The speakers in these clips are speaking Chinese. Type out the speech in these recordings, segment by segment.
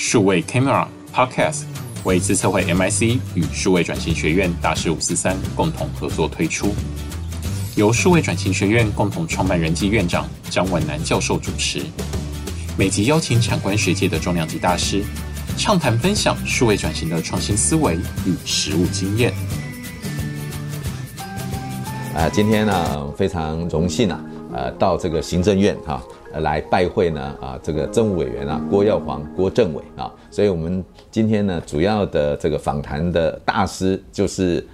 数位 Camera Podcast 为资策会 MIC 与数位转型学院大师五四三共同合作推出，由数位转型学院共同创办人暨院长张文南教授主持，每集邀请产官学界的重量级大师，畅谈分享数位转型的创新思维与实务经验。啊，今天呢非常荣幸啊，呃，到这个行政院哈。来拜会呢啊，这个政务委员啊，郭耀煌郭政委啊，所以我们今天呢主要的这个访谈的大师就是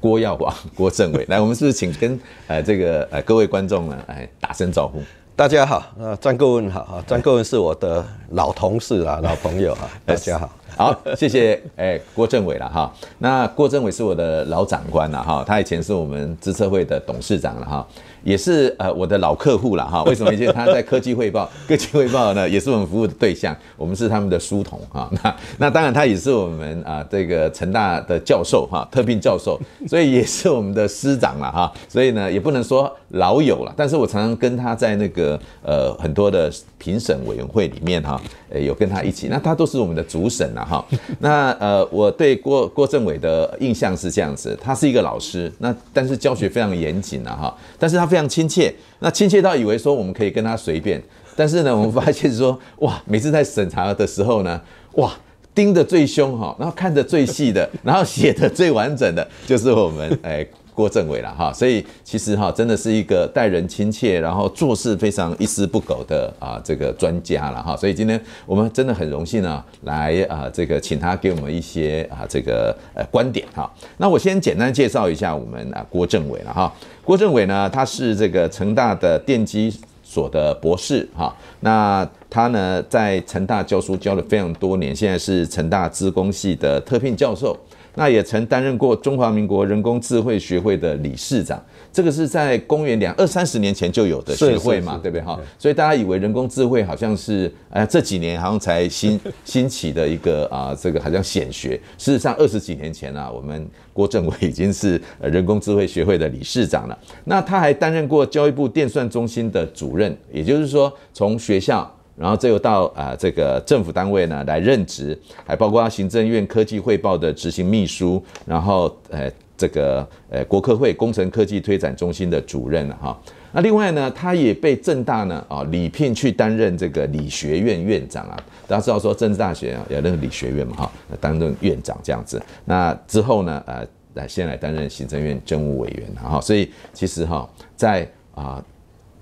郭耀煌 郭政委。来，我们是不是请跟呃这个呃各位观众呢来打声招呼？大家好，呃，张顾问好啊，张顾问是我的老同事啊，老朋友啊，大家好，好，谢谢哎郭政委了哈。那郭政委是我的老长官了哈，他以前是我们资策会的董事长了哈。也是呃我的老客户了哈，为什么？因为他在科技汇报，科技汇报呢也是我们服务的对象，我们是他们的书童哈。那那当然他也是我们啊这个成大的教授哈，特聘教授，所以也是我们的师长了哈。所以呢也不能说老友了，但是我常常跟他在那个呃很多的评审委员会里面哈，呃有跟他一起，那他都是我们的主审了哈。那呃我对郭郭政委的印象是这样子，他是一个老师，那但是教学非常严谨了哈，但是他非常亲切，那亲切到以为说我们可以跟他随便，但是呢，我们发现说，哇，每次在审查的时候呢，哇，盯得最凶哈，然后看得最细的，然后写得最完整的，就是我们哎。郭政委了哈，所以其实哈，真的是一个待人亲切，然后做事非常一丝不苟的啊这个专家了哈。所以今天我们真的很荣幸啊，来啊这个请他给我们一些啊这个呃观点哈。那我先简单介绍一下我们啊郭政委了哈。郭政委呢，他是这个成大的电机所的博士哈。那他呢在成大教书教了非常多年，现在是成大资工系的特聘教授。那也曾担任过中华民国人工智慧学会的理事长，这个是在公元两二三十年前就有的学会嘛，对不对哈？所以大家以为人工智慧好像是呃这几年好像才新 兴起的一个啊，这个好像显学。事实上二十几年前啊，我们郭政委已经是人工智慧学会的理事长了。那他还担任过教育部电算中心的主任，也就是说从学校。然后这又到啊这个政府单位呢来任职，还包括行政院科技汇报的执行秘书，然后呃这个呃国科会工程科技推展中心的主任了哈。那另外呢，他也被政大呢啊礼聘去担任这个理学院院长啊。大家知道说政治大学啊有那个理学院嘛哈，担任院长这样子。那之后呢呃来先来担任行政院政务委员哈。所以其实哈在啊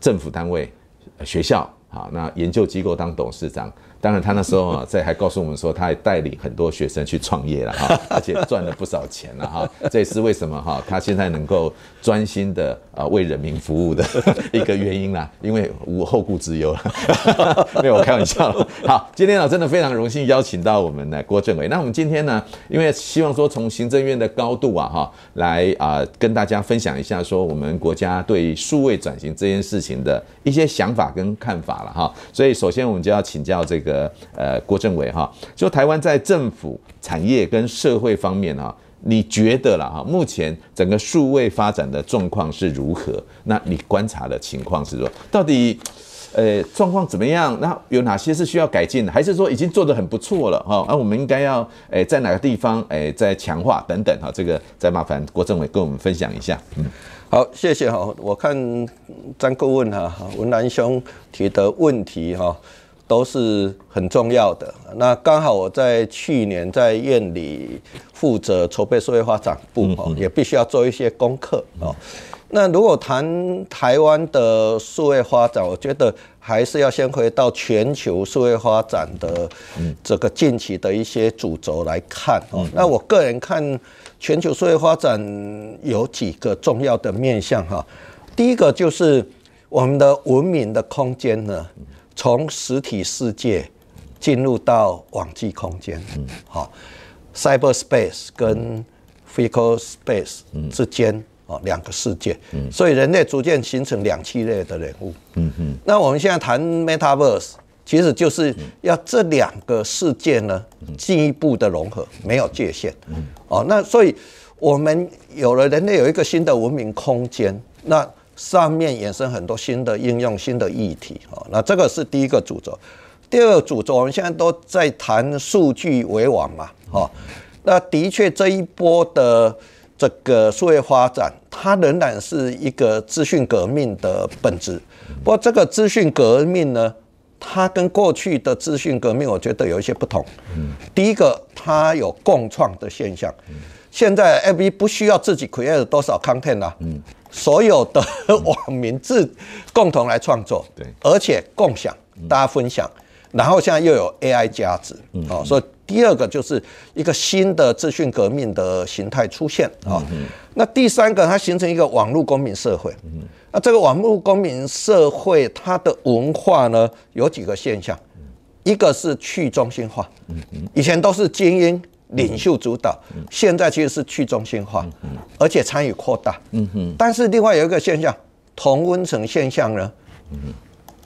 政府单位学校。好，那研究机构当董事长。当然，他那时候啊，在还告诉我们说，他还带领很多学生去创业了哈，而且赚了不少钱了哈。这也是为什么哈，他现在能够专心的啊为人民服务的 一个原因啦，因为无后顾之忧了。没有，我开玩笑。好，今天啊，真的非常荣幸邀请到我们的郭政委。那我们今天呢，因为希望说从行政院的高度啊哈，来啊跟大家分享一下说我们国家对数位转型这件事情的一些想法跟看法了哈。所以首先我们就要请教这个。呃呃，郭政委哈，就台湾在政府、产业跟社会方面哈，你觉得了哈？目前整个数位发展的状况是如何？那你观察的情况是说，到底呃状况怎么样？那有哪些是需要改进的？还是说已经做得很不错了哈？那我们应该要诶在哪个地方诶再强化等等哈？这个再麻烦郭政委跟我们分享一下。嗯，好，谢谢哈。我看张顾问哈文兰兄提的问题哈。都是很重要的。那刚好我在去年在院里负责筹备社会发展部哦，也必须要做一些功课哦。那如果谈台湾的数位发展，我觉得还是要先回到全球数位发展的这个近期的一些主轴来看哦。那我个人看全球数位发展有几个重要的面向哈。第一个就是我们的文明的空间呢。从实体世界进入到网际空间，嗯，好，cyberspace 跟 physical space 之间哦，两个世界，嗯，所以人类逐渐形成两栖类的人物，嗯嗯，那我们现在谈 metaverse，其实就是要这两个世界呢进一步的融合，没有界限，嗯，哦，那所以我们有了人类有一个新的文明空间，那。上面衍生很多新的应用、新的议题，那这个是第一个主轴。第二个主轴，我们现在都在谈数据为王嘛，哈，那的确这一波的这个数位发展，它仍然是一个资讯革命的本质。不过这个资讯革命呢，它跟过去的资讯革命，我觉得有一些不同。第一个，它有共创的现象。现在 FB 不需要自己 create 多少 content 啊，所有的网民自共同来创作，而且共享，大家分享。然后现在又有 AI 加持，啊，所以第二个就是一个新的资讯革命的形态出现啊。那第三个，它形成一个网络公民社会。那这个网络公民社会，它的文化呢，有几个现象，一个是去中心化，以前都是精英领袖主导，现在其实是去中心化，而且参与扩大。但是另外有一个现象，同温层现象呢？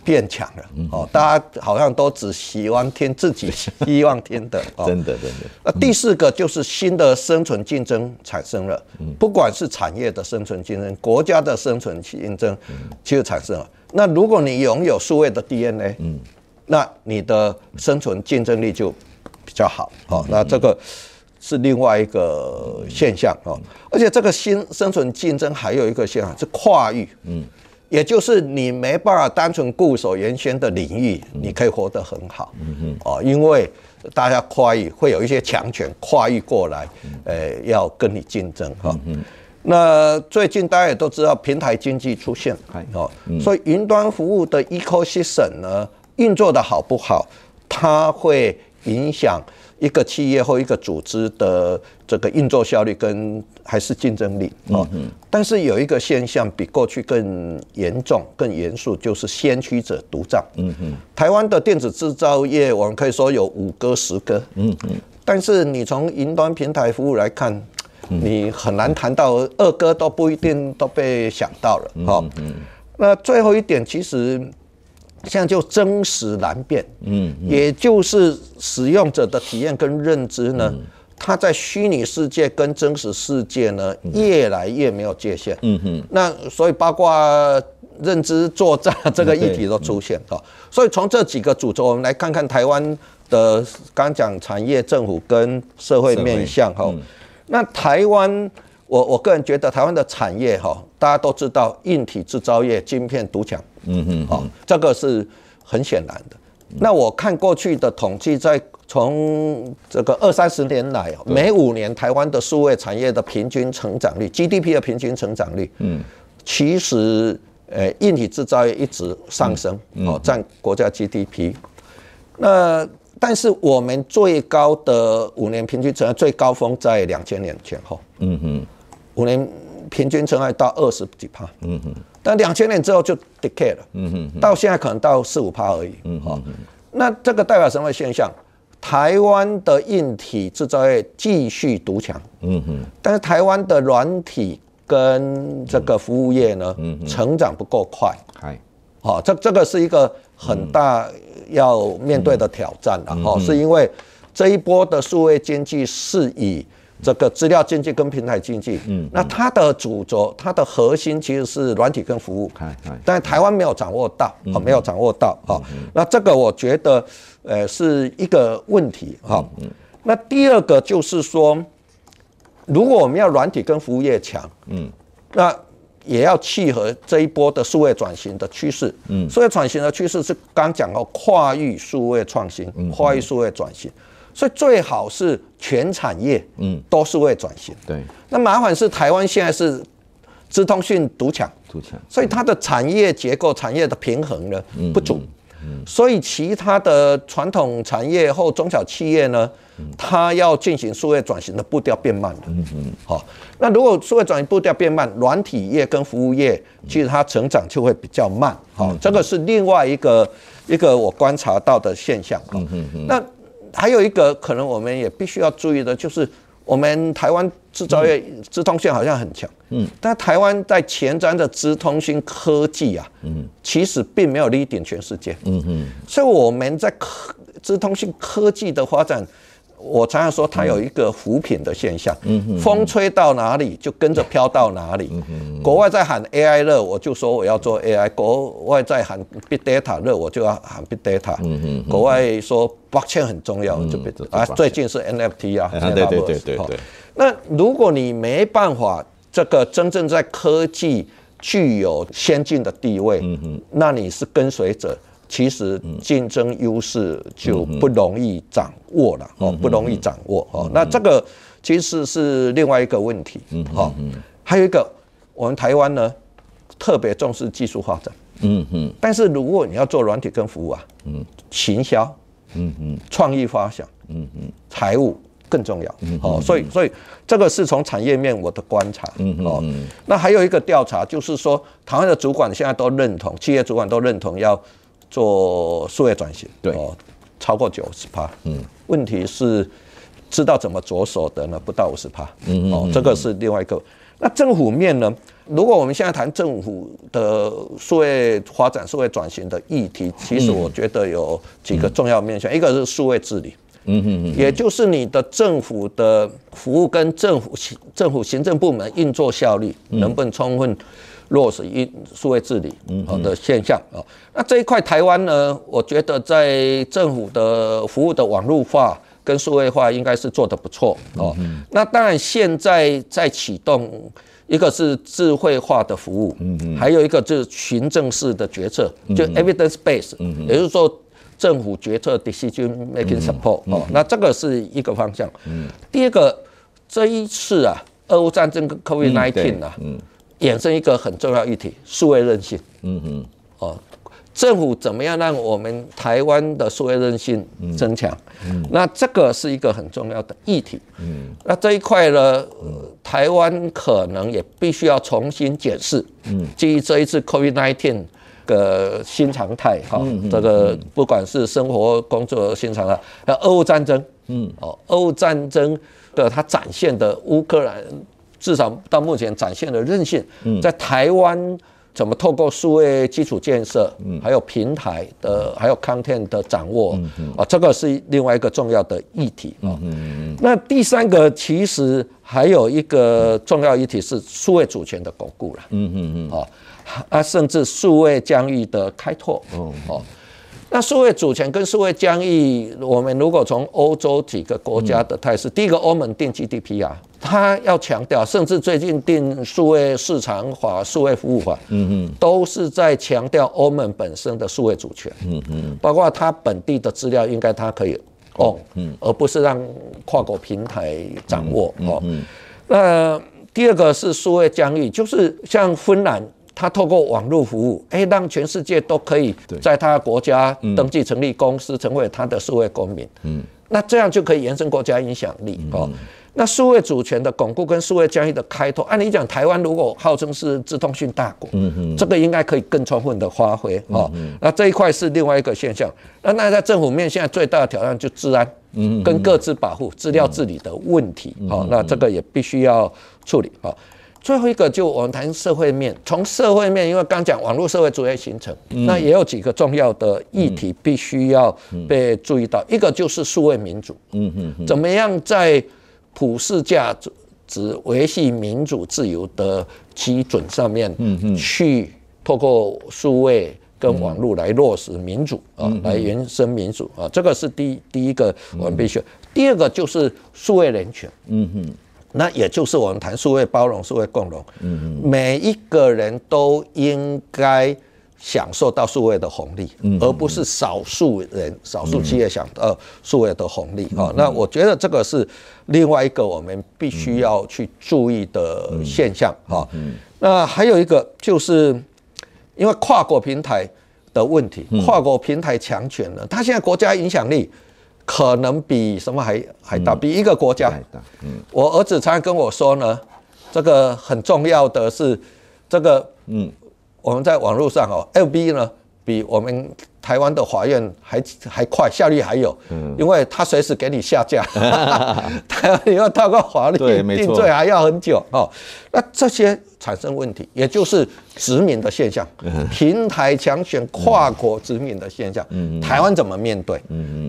变强了哦，大家好像都只喜欢听自己 希望听的，真的真的。那第四个就是新的生存竞争产生了，不管是产业的生存竞争，国家的生存竞争，其实产生了。那如果你拥有数位的 DNA，那你的生存竞争力就比较好哦。那这个是另外一个现象哦，而且这个新生存竞争还有一个现象是跨域，嗯。也就是你没办法单纯固守原先的领域，你可以活得很好，嗯哦，因为大家跨域会有一些强权跨域过来，呃，要跟你竞争哈。嗯那最近大家也都知道平台经济出现，哦，所以云端服务的 ecosystem 呢运作的好不好，它会影响。一个企业或一个组织的这个运作效率跟还是竞争力啊，但是有一个现象比过去更严重、更严肃，就是先驱者独占。嗯嗯，台湾的电子制造业，我们可以说有五哥、十哥。嗯嗯，但是你从云端平台服务来看，你很难谈到二哥都不一定都被想到了。哈，嗯，那最后一点其实。现在就真实难辨，嗯，也就是使用者的体验跟认知呢，它在虚拟世界跟真实世界呢，越来越没有界限，嗯哼，那所以包括认知作战这个议题都出现哈，所以从这几个主轴，我们来看看台湾的刚讲产业、政府跟社会面向哈，那台湾。我我个人觉得台湾的产业哈，大家都知道硬体制造业晶片独强，嗯嗯，好，这个是很显然的。那我看过去的统计，在从这个二三十年来，每五年台湾的数位产业的平均成长率，GDP 的平均成长率，嗯，其实呃硬体制造业一直上升，哦，占国家 GDP。那但是我们最高的五年平均成长最高峰在两千年前后，嗯哼。五年平均成长到二十几趴，嗯哼，但两千年之后就 decay 了，嗯哼，到现在可能到四五趴而已，嗯哼，那这个代表什么现象？台湾的硬体制造业继续独强，嗯哼，但是台湾的软体跟这个服务业呢，嗯，成长不够快，嗨，好，这这个是一个很大要面对的挑战了，哦，是因为这一波的数位经济是以。这个资料经济跟平台经济，嗯，那它的主轴、它的核心其实是软体跟服务，但台湾没有掌握到，啊，没有掌握到，啊，那这个我觉得，呃，是一个问题，哈，那第二个就是说，如果我们要软体跟服务业强，嗯，那也要契合这一波的数位转型的趋势，嗯，数位转型的趋势是刚讲到跨域数位创新，跨域数位转型。所以最好是全产业，嗯，都是为转型。对，那麻烦是台湾现在是资通讯独强，独强，所以它的产业结构、产业的平衡呢不足，所以其他的传统产业或中小企业呢，它要进行数位转型的步调变慢了。嗯嗯，好，那如果数位转型步调变慢，软体业跟服务业其实它成长就会比较慢。好，这个是另外一个一个我观察到的现象。嗯嗯嗯，那。还有一个可能，我们也必须要注意的，就是我们台湾制造业资通讯好像很强，嗯，但台湾在前瞻的资通讯科技啊，嗯，其实并没有 leading 全世界，嗯嗯，所以我们在科资通讯科技的发展，我常常说它有一个扶贫的现象，风吹到哪里就跟着飘到哪里。国外在喊 AI 热，我就说我要做 AI；国外在喊 Big Data 热，我就要喊 Big Data。国外说 Blockchain 很重要，就啊，最近是 NFT 啊，对对对对对。那如果你没办法这个真正在科技具有先进的地位，那你是跟随者。其实竞争优势就不容易掌握了哦，不容易掌握哦。那这个其实是另外一个问题，哈。还有一个，我们台湾呢特别重视技术发展，嗯嗯。但是如果你要做软体跟服务啊，嗯，行销，嗯嗯，创意发想，嗯嗯，财务更重要，哦。所以所以这个是从产业面我的观察，嗯哦。那还有一个调查就是说，台湾的主管现在都认同，企业主管都认同要。做数位转型，对哦，超过九十趴，嗯，问题是知道怎么着手的呢？不到五十趴，嗯哦，这个是另外一个。那政府面呢？如果我们现在谈政府的数位发展、数位转型的议题，其实我觉得有几个重要面向，一个是数位治理，嗯嗯嗯，也就是你的政府的服务跟政府行政府行政部门运作效率能不能充分。落实一数位治理好的现象啊，那这一块台湾呢，我觉得在政府的服务的网络化跟数位化应该是做得不错哦。那当然现在在启动，一个是智慧化的服务，嗯还有一个就是行政式的决策，就 evidence base，也就是说政府决策 decision making support 哦，那这个是一个方向。第二个，这一次啊，俄乌战争跟 COVID nineteen 啊。衍生一个很重要议题，数位韧性。嗯嗯，哦，政府怎么样让我们台湾的数位韧性增强？嗯，那这个是一个很重要的议题。嗯，那这一块呢，台湾可能也必须要重新检视。嗯，基于这一次 COVID-19 的新常态，哈，这个不管是生活工作新常态，还有俄乌战争，嗯，哦，俄乌战争的它展现的乌克兰。至少到目前展现了韧性，在台湾怎么透过数位基础建设，还有平台的，还有 content 的掌握，啊，这个是另外一个重要的议题啊。那第三个其实还有一个重要议题是数位主权的巩固了，嗯嗯嗯，啊，啊，甚至数位疆域的开拓，哦。那数位主权跟数位疆域，我们如果从欧洲几个国家的态势，嗯、第一个欧盟定 GDPR 啊，它要强调，甚至最近定数位市场法、数位服务法，嗯嗯，都是在强调欧盟本身的数位主权，嗯嗯，包括它本地的资料应该它可以 own，嗯，而不是让跨国平台掌握，哦，那第二个是数位疆域，就是像芬兰。他透过网络服务，哎，让全世界都可以在他国家登记成立公司，成为他的数位公民。嗯，那这样就可以延伸国家影响力哦。那数位主权的巩固跟数位交易的开拓，按理讲，台湾如果号称是资通讯大国，嗯嗯，这个应该可以更充分的发挥哦。那这一块是另外一个现象。那那在政府面，现在最大的挑战就治安，嗯，跟各自保护、资料治理的问题。好，那这个也必须要处理。好。最后一个就我们谈社会面，从社会面，因为刚讲网络社会逐渐形成，那也有几个重要的议题必须要被注意到。一个就是数位民主，嗯嗯，怎么样在普世价值维系民主自由的基准上面，嗯嗯，去透过数位跟网络来落实民主啊，来延伸民主啊，这个是第第一个我们必须。第二个就是数位人权，嗯嗯。那也就是我们谈数位包容、数位共融，嗯嗯，每一个人都应该享受到数位的红利，而不是少数人、少数企业享到数位的红利啊。那我觉得这个是另外一个我们必须要去注意的现象啊。那还有一个就是因为跨国平台的问题，跨国平台强权呢，它现在国家影响力。可能比什么还还大，比一个国家。嗯，我儿子常常跟我说呢，这个很重要的是，这个嗯，我们在网络上哦，FB 呢比我们台湾的法院还还快，效率还有，嗯，因为他随时给你下架，台湾你要透过法律定罪还要很久。哦。那这些产生问题，也就是殖民的现象，平台强权跨国殖民的现象，台湾怎么面对？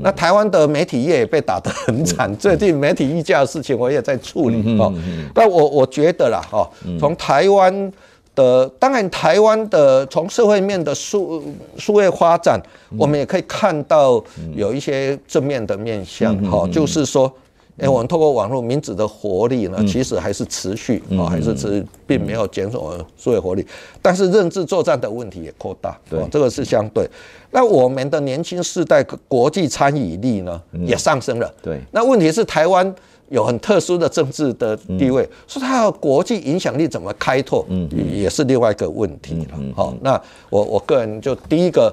那台湾的媒体业也被打得很惨，最近媒体议价的事情我也在处理。哦。那我我觉得啦，哈，从台湾。的当然，台湾的从社会面的数数位发展，我们也可以看到有一些正面的面向哈，就是说，哎，我们透过网络民主的活力呢，其实还是持续啊，还是持，并没有减少数位活力，但是认知作战的问题也扩大，对，这个是相对。那我们的年轻世代国际参与力呢，也上升了，对。那问题是台湾。有很特殊的政治的地位，说它的国际影响力怎么开拓，嗯也是另外一个问题了。好，那我我个人就第一个。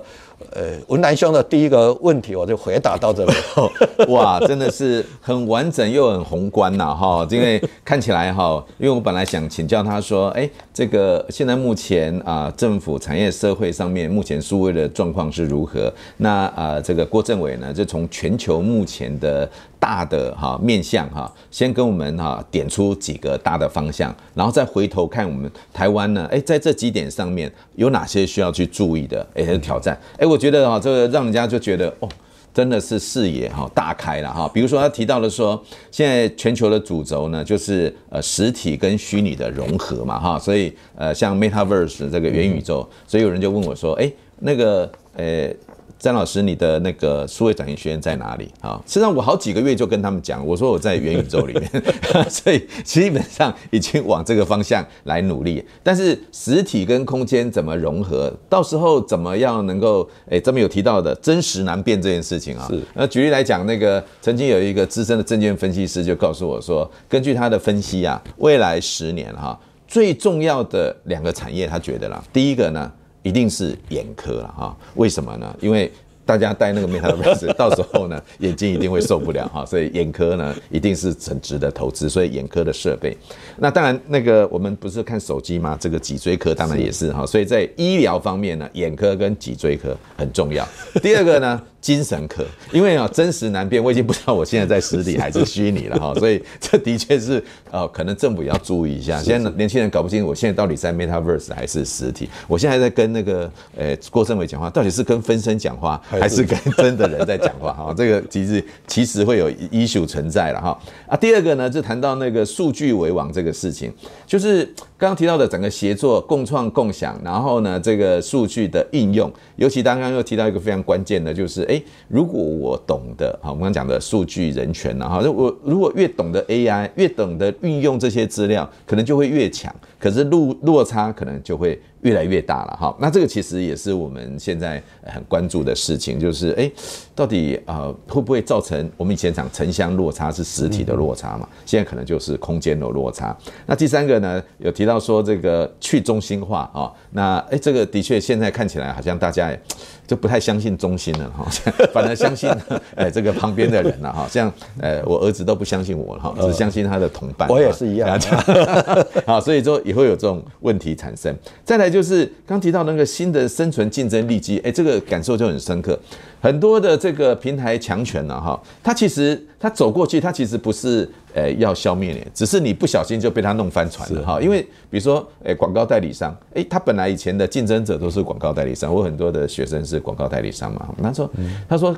呃，文南兄的第一个问题，我就回答到这里。哇，真的是很完整又很宏观呐，哈！因为看起来哈，因为我本来想请教他说，哎，这个现在目前啊，政府、产业、社会上面目前数位的状况是如何？那啊，这个郭政委呢，就从全球目前的大的哈面向哈，先跟我们哈点出几个大的方向，然后再回头看我们台湾呢，哎，在这几点上面有哪些需要去注意的？哎，挑战，哎。我觉得哈，这个让人家就觉得哦，真的是视野哈大开了哈。比如说他提到了说，现在全球的主轴呢，就是呃实体跟虚拟的融合嘛哈，所以呃像 Metaverse 这个元宇宙，所以有人就问我说，哎，那个呃。詹老师，你的那个数位转型学院在哪里啊？实际上我好几个月就跟他们讲，我说我在元宇宙里面，所以基本上已经往这个方向来努力。但是实体跟空间怎么融合，到时候怎么样能够诶，这边有提到的真实难辨这件事情啊？是。那举例来讲，那个曾经有一个资深的证券分析师就告诉我说，根据他的分析啊，未来十年哈，最重要的两个产业，他觉得啦，第一个呢。一定是眼科了哈？为什么呢？因为大家戴那个 Metaverse，到时候呢，眼睛一定会受不了哈，所以眼科呢一定是很值得投资。所以眼科的设备，那当然那个我们不是看手机吗？这个脊椎科当然也是哈。所以在医疗方面呢，眼科跟脊椎科很重要。第二个呢？精神科，因为啊，真实难辨，我已经不知道我现在在实体还是虚拟了哈，所以这的确是呃，可能政府也要注意一下。现在年轻人搞不清楚，我现在到底在 Metaverse 还是实体？我现在在跟那个呃郭政委讲话，到底是跟分身讲话，还是跟真的人在讲话？哈，这个其实其实会有 issue 存在了哈。啊，第二个呢，就谈到那个数据为王这个事情，就是刚刚提到的整个协作、共创、共享，然后呢，这个数据的应用，尤其刚刚又提到一个非常关键的，就是。哎，如果我懂得，好，我们刚讲的数据人权呐，哈，我如果越懂得 AI，越懂得运用这些资料，可能就会越强，可是落落差可能就会。越来越大了哈，那这个其实也是我们现在很关注的事情，就是哎，到底啊会不会造成我们以前讲城乡落差是实体的落差嘛？现在可能就是空间的落差。那第三个呢，有提到说这个去中心化啊，那哎这个的确现在看起来好像大家就不太相信中心了哈，反而相信 哎这个旁边的人了哈，像呃我儿子都不相信我了哈，只相信他的同伴。我也是一样，好，所以说也会有这种问题产生。再来。就是刚提到那个新的生存竞争力机，哎，这个感受就很深刻。很多的这个平台强权呢，哈，它其实它走过去，它其实不是呃要消灭你，只是你不小心就被它弄翻船了哈。因为比如说，诶，广告代理商，哎，他本来以前的竞争者都是广告代理商，我很多的学生是广告代理商嘛。他说，他说，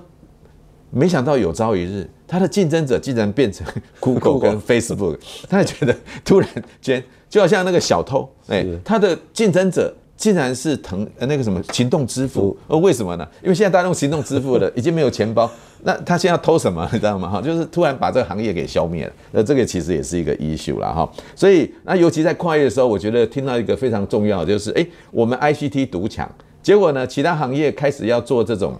没想到有朝一日，他的竞争者竟然变成 Google 跟 Facebook，他也觉得突然间。就好像那个小偷，哎，他的竞争者竟然是腾呃那个什么行动支付，呃，为什么呢？因为现在大家用行动支付了，已经没有钱包，那他现在要偷什么？你知道吗？哈，就是突然把这个行业给消灭了，那这个其实也是一个 issue 了哈。所以那尤其在跨越的时候，我觉得听到一个非常重要的就是，哎，我们 ICT 独抢，结果呢，其他行业开始要做这种。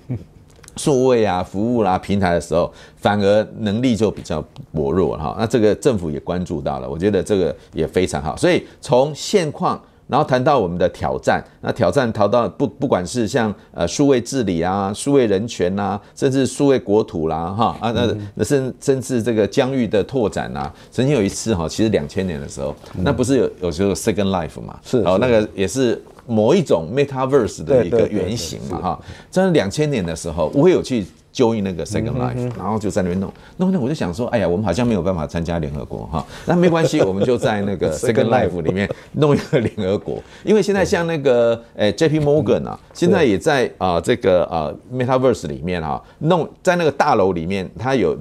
数位啊，服务啦、啊，平台的时候，反而能力就比较薄弱哈。那这个政府也关注到了，我觉得这个也非常好。所以从现况然后谈到我们的挑战，那挑战谈到不不管是像呃数位治理啊、数位人权啊，甚至数位国土啦，哈啊那那甚甚至这个疆域的拓展啊，曾经有一次哈，其实两千年的时候，那不是有有时候 Second Life 嘛，是哦那个也是某一种 Metaverse 的一个原型嘛哈，在两千年的时候，我有去。就用那个 Second Life，然后就在那边弄。弄弄，我就想说，哎呀，我们好像没有办法参加联合国哈，那没关系，我们就在那个 Second Life 里面弄一个联合国，因为现在像那个诶 JP Morgan 啊，现在也在啊这个啊 Metaverse 里面哈，弄在那个大楼里面，它有。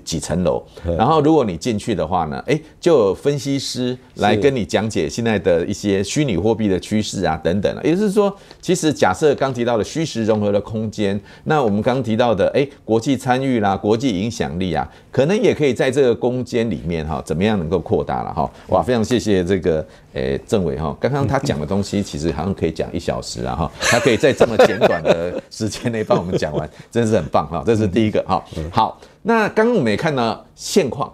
几层楼，然后如果你进去的话呢，哎，就有分析师来跟你讲解现在的一些虚拟货币的趋势啊，等等。也就是说，其实假设刚提到的虚实融合的空间，那我们刚提到的，哎，国际参与啦，国际影响力啊，可能也可以在这个空间里面哈，怎么样能够扩大了哈？哇，非常谢谢这个。诶，政委哈，刚刚他讲的东西其实好像可以讲一小时啊哈，他可以在这么简短的时间内帮我们讲完，真是很棒哈。这是第一个哈。好，那刚刚我们也看到现况，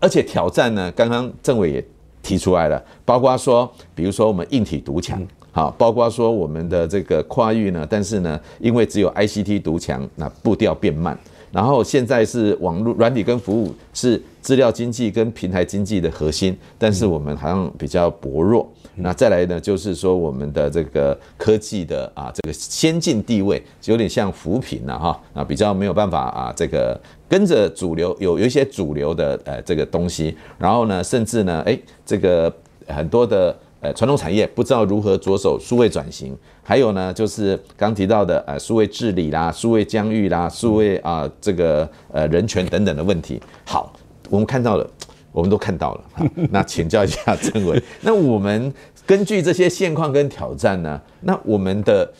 而且挑战呢，刚刚政委也提出来了，包括说，比如说我们硬体独强，好，包括说我们的这个跨域呢，但是呢，因为只有 ICT 独强，那步调变慢。然后现在是网络软体跟服务是资料经济跟平台经济的核心，但是我们好像比较薄弱。那再来呢，就是说我们的这个科技的啊这个先进地位有点像扶贫了哈啊，比较没有办法啊这个跟着主流有有一些主流的呃这个东西，然后呢，甚至呢哎这个很多的。呃，传统产业不知道如何着手数位转型，还有呢，就是刚提到的呃，数位治理啦、数位疆域啦、数位啊、这个呃人权等等的问题。好，我们看到了，我们都看到了。好，那请教一下政委，那我们根据这些现况跟挑战呢，那我们的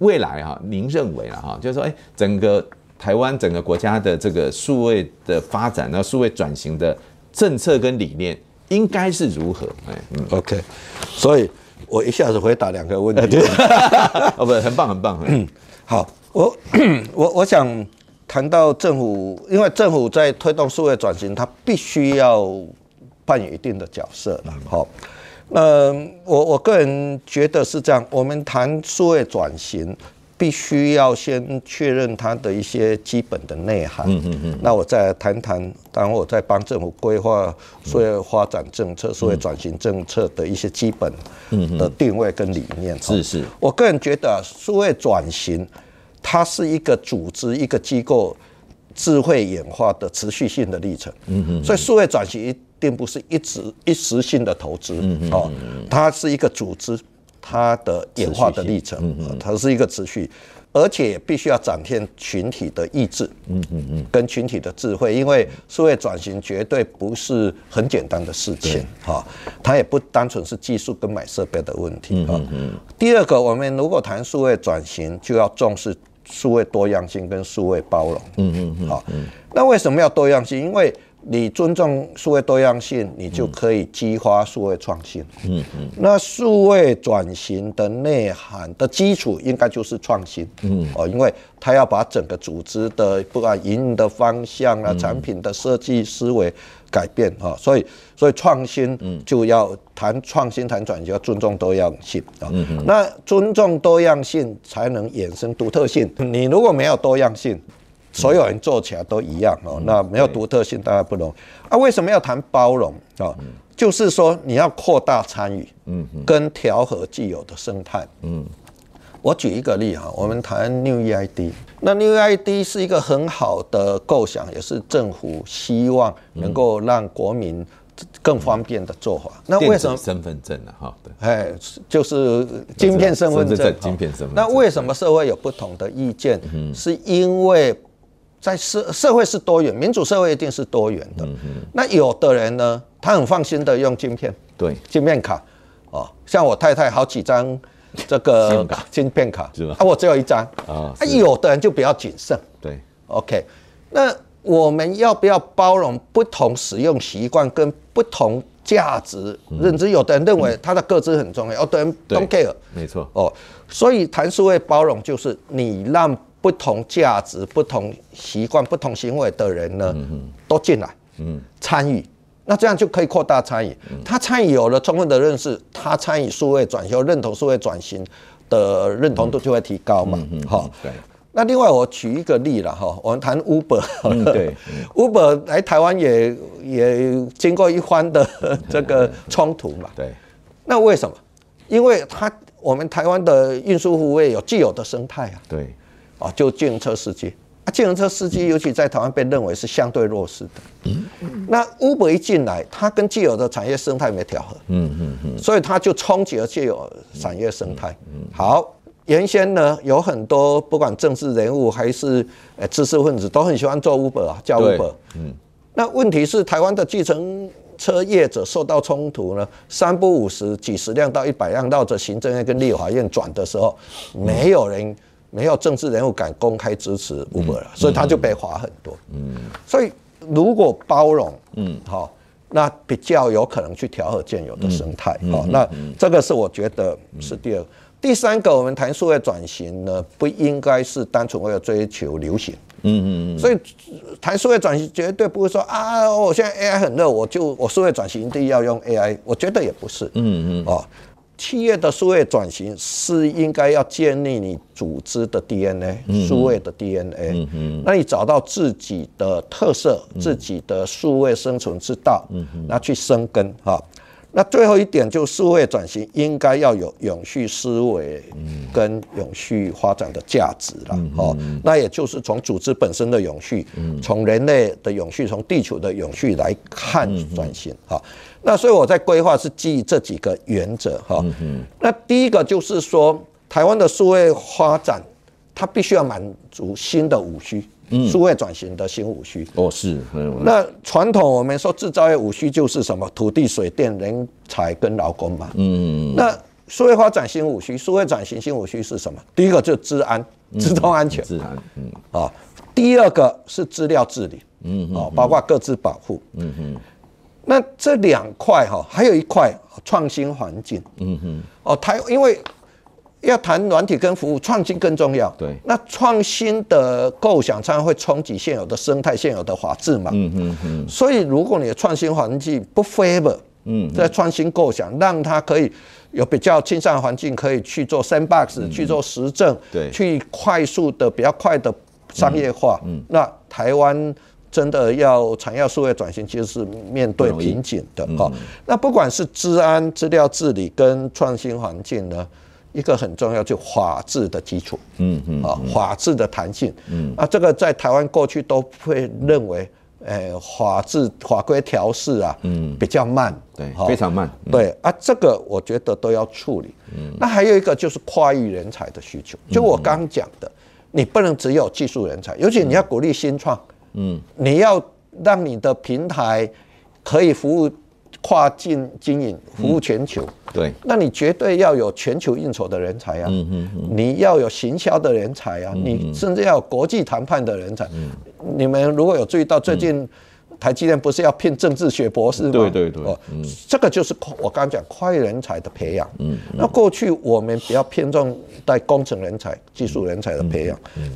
未来哈，您认为啊哈，就是说，哎，整个台湾整个国家的这个数位的发展呢，数位转型的政策跟理念。应该是如何？哎，嗯，OK，所以我一下子回答两个问题。哦，不，很棒，很棒。嗯，好，我 我我想谈到政府，因为政府在推动数位转型，它必须要扮演一定的角色了。好，那我我个人觉得是这样，我们谈数位转型。必须要先确认它的一些基本的内涵。嗯嗯嗯。那我再来谈谈，当我在帮政府规划数位发展政策、数位转型政策的一些基本的定位跟理念。是是。我个人觉得，数位转型它是一个组织、一个机构智慧演化的持续性的历程。嗯嗯。所以，数位转型一定不是一直一时性的投资。嗯嗯。哦，它是一个组织。它的演化的历程，它是一个持续，而且必须要展现群体的意志，嗯嗯嗯，跟群体的智慧，因为数位转型绝对不是很简单的事情，哈，它也不单纯是技术跟买设备的问题，嗯嗯。第二个，我们如果谈数位转型，就要重视数位多样性跟数位包容，嗯嗯嗯，好，那为什么要多样性？因为你尊重数位多样性，你就可以激发数位创新。嗯嗯。那数位转型的内涵的基础应该就是创新。嗯。哦，因为它要把整个组织的不管营运的方向啊、产品的设计思维改变啊，所以所以创新就要谈创新、谈转型，要尊重多样性啊。嗯嗯。那尊重多样性才能衍生独特性。你如果没有多样性，所有人做起来都一样哦，那没有独特性，当然不容易啊。为什么要谈包容啊？就是说你要扩大参与，嗯，跟调和既有的生态，嗯。我举一个例哈，我们谈 New EID，那 New EID 是一个很好的构想，也是政府希望能够让国民更方便的做法。那为什么身份证呢？哈，对，哎，就是晶片身份证，晶片身份证。那为什么社会有不同的意见？是因为。在社社会是多元，民主社会一定是多元的。那有的人呢，他很放心的用晶片，对，晶片卡，哦，像我太太好几张这个晶片卡，是吧？啊，我只有一张啊。啊，有的人就比较谨慎，对，OK。那我们要不要包容不同使用习惯跟不同价值认知？有的人认为他的个资很重要，有的人 don't care，没错。哦，所以谈数位包容就是你让。不同价值、不同习惯、不同行为的人呢，都进来，参与，那这样就可以扩大参与。他参与有了充分的认识，他参与数位转型、认同数位转型的认同度就会提高嘛。好，对。那另外我举一个例了哈，我们谈 Uber，嗯，对，Uber 来台湾也也经过一番的 这个冲突嘛。对。那为什么？因为他我们台湾的运输服务业有既有的生态啊。对。啊，就计程车司机。啊，计程车司机尤其在台湾被认为是相对弱势的。嗯，那 Uber 一进来，它跟既有的产业生态没调和。嗯嗯嗯。所以它就冲击了既有产业生态。嗯。好，原先呢有很多不管政治人物还是呃知识分子都很喜欢做 Uber 啊，叫 Uber。嗯。那问题是台湾的计程车业者受到冲突呢，三不五十几十辆到一百辆绕着行政院跟立法院转的时候，没有人。没有政治人物敢公开支持 Uber 了，所以他就被罚很多。嗯，所以如果包容，嗯，好，那比较有可能去调和现有的生态。好，那这个是我觉得是第二。第三个，我们谈数位转型呢，不应该是单纯为了追求流行。嗯嗯嗯。所以谈数位转型绝对不会说啊，我现在 AI 很热，我就我数位转型一定要用 AI。我觉得也不是。嗯嗯。哦。企业的数位转型是应该要建立你组织的 DNA，数位的 DNA。那你找到自己的特色，自己的数位生存之道，那去生根哈。那最后一点就是数位转型应该要有永续思维跟永续发展的价值了哦。那也就是从组织本身的永续，从人类的永续，从地球的永续来看转型哈。那所以我在规划是基于这几个原则哈。那第一个就是说，台湾的数位发展，它必须要满足新的五需。数位转型的新五需哦，是。那传统我们说制造业五需就是什么？土地、水电、人才跟劳工嘛。嗯。那数位发展新五需，数位转型新五需是什么？第一个就是资安、资通安全。资安。嗯。啊，第二个是资料治理。嗯。哦，包括各自保护。嗯哼。那这两块哈，还有一块创新环境。嗯哼。哦，台因为。要谈软体跟服务创新更重要。对，那创新的构想常常会冲击现有的生态、现有的法制嘛。嗯嗯嗯。所以，如果你的创新环境不 favor，嗯，在创新构想，让它可以有比较亲善环境，可以去做 sandbox，去做实证，对，去快速的、比较快的商业化。嗯。那台湾真的要产业数位转型，其实是面对瓶颈的。好，那不管是治安、资料治理跟创新环境呢？一个很重要，就法治的基础，嗯嗯，啊，法治的弹性，嗯，啊，这个在台湾过去都会认为，诶，法治法规调试啊，嗯，比较慢，对，非常慢，对，啊，这个我觉得都要处理，嗯，那还有一个就是跨域人才的需求，就我刚讲的，你不能只有技术人才，尤其你要鼓励新创，嗯，你要让你的平台可以服务。跨境经营，服务全球，嗯、对，那你绝对要有全球应酬的人才啊，嗯嗯嗯、你要有行销的人才啊，嗯、你甚至要有国际谈判的人才。嗯、你们如果有注意到，最近台积电不是要聘政治学博士吗？对对对，哦，嗯、这个就是我刚刚讲跨域人才的培养。嗯，嗯那过去我们比较偏重在工程人才、技术人才的培养。嗯，嗯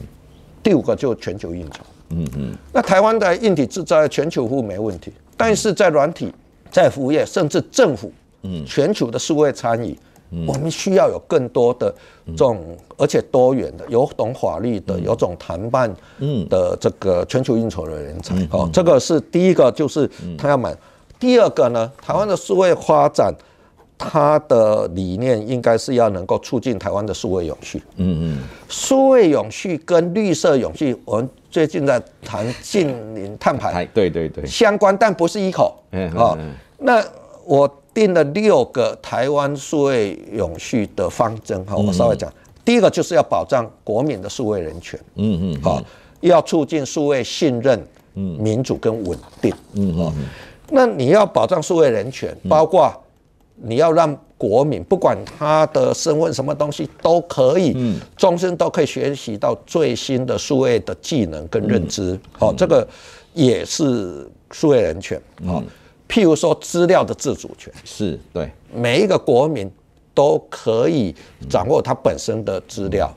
第五个就是全球应酬。嗯嗯，那台湾的硬体制造业全球服务没问题，但是在软体。在服务业，甚至政府，嗯，全球的数位参与，嗯、我们需要有更多的这种，而且多元的，有懂法律的，有种谈判的这个全球应酬的人才。哦，这个是第一个，就是他要买。第二个呢，台湾的数位发展，它的理念应该是要能够促进台湾的数位永续。嗯嗯，数位永续跟绿色永续，我们最近在谈近零碳排，对对对，相关，但不是一口。嗯，好，那我定了六个台湾数位永续的方针。哈，我稍微讲，第一个就是要保障国民的数位人权。嗯嗯，好，要促进数位信任、民主跟稳定。嗯嗯，那你要保障数位人权，包括。你要让国民不管他的身份什么东西都可以，终身都可以学习到最新的数位的技能跟认知。好，这个也是数位人权。好，譬如说资料的自主权，是对。每一个国民都可以掌握他本身的资料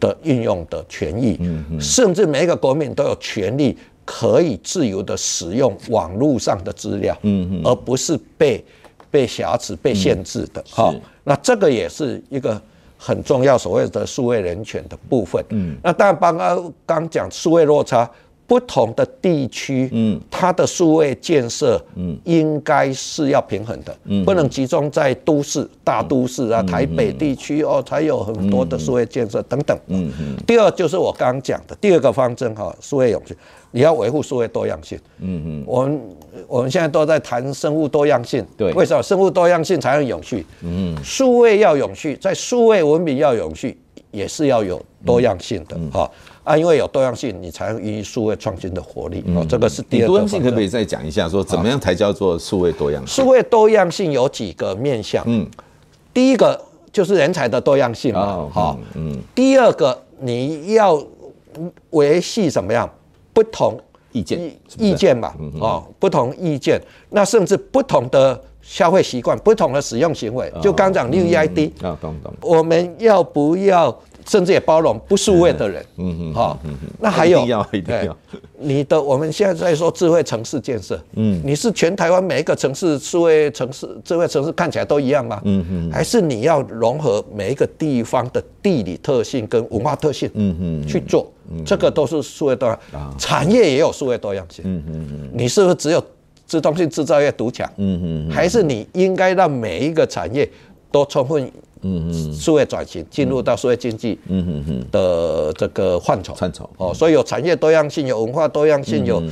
的运用的权益，甚至每一个国民都有权利可以自由的使用网络上的资料，嗯嗯，而不是被被挟持、被限制的。哈，那这个也是一个很重要所谓的数位人权的部分。嗯，那当然，刚刚刚讲数位落差。不同的地区，嗯，它的数位建设，嗯，应该是要平衡的，嗯，不能集中在都市、大都市啊，台北地区哦，才有很多的数位建设等等，嗯嗯。第二就是我刚刚讲的第二个方针哈，数位永续，你要维护数位多样性，嗯嗯。我们我们现在都在谈生物多样性，对，为什么生物多样性才能永续？嗯，数位要永续，在数位文明要永续，也是要有多样性的哈。啊，因为有多样性，你才能孕育数位创新的活力。哦，这个是第二个。多样性可不可以再讲一下，说怎么样才叫做数位多样性？数位多样性有几个面向？嗯，第一个就是人才的多样性嘛。好，嗯。第二个你要维系什么样不同意见？意见嘛，哦，不同意见，那甚至不同的消费习惯、不同的使用行为。就刚讲六 E I D 啊，懂懂。我们要不要？甚至也包容不数位的人，嗯嗯，好，那还有，一定要一定要，你的我们现在在说智慧城市建设，嗯，你是全台湾每一个城市数位城市、智慧城市看起来都一样吗？嗯嗯，还是你要融合每一个地方的地理特性跟文化特性，嗯嗯，去做，这个都是数位多样，产业也有数位多样性，嗯嗯嗯，你是不是只有自动性制造业独强？嗯嗯，还是你应该让每一个产业都充分。嗯嗯，数位转型进入到数位经济，嗯嗯嗯的这个范畴。范畴。哦，所以有产业多样性，有文化多样性，有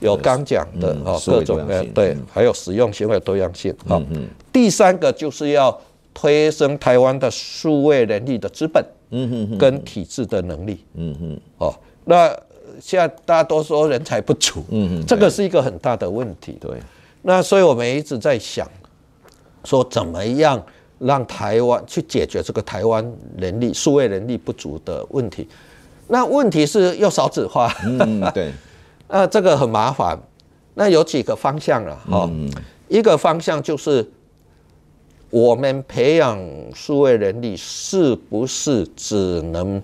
有刚讲的哦各种的对，还有使用行为多样性啊。第三个就是要推升台湾的数位人力的资本，嗯嗯跟体制的能力，嗯嗯哦，那现在大家都说人才不足，嗯嗯，这个是一个很大的问题，对。那所以我们一直在想，说怎么样。让台湾去解决这个台湾人力数位人力不足的问题，那问题是又少子化，嗯，对，那这个很麻烦。那有几个方向了哈，一个方向就是我们培养数位人力是不是只能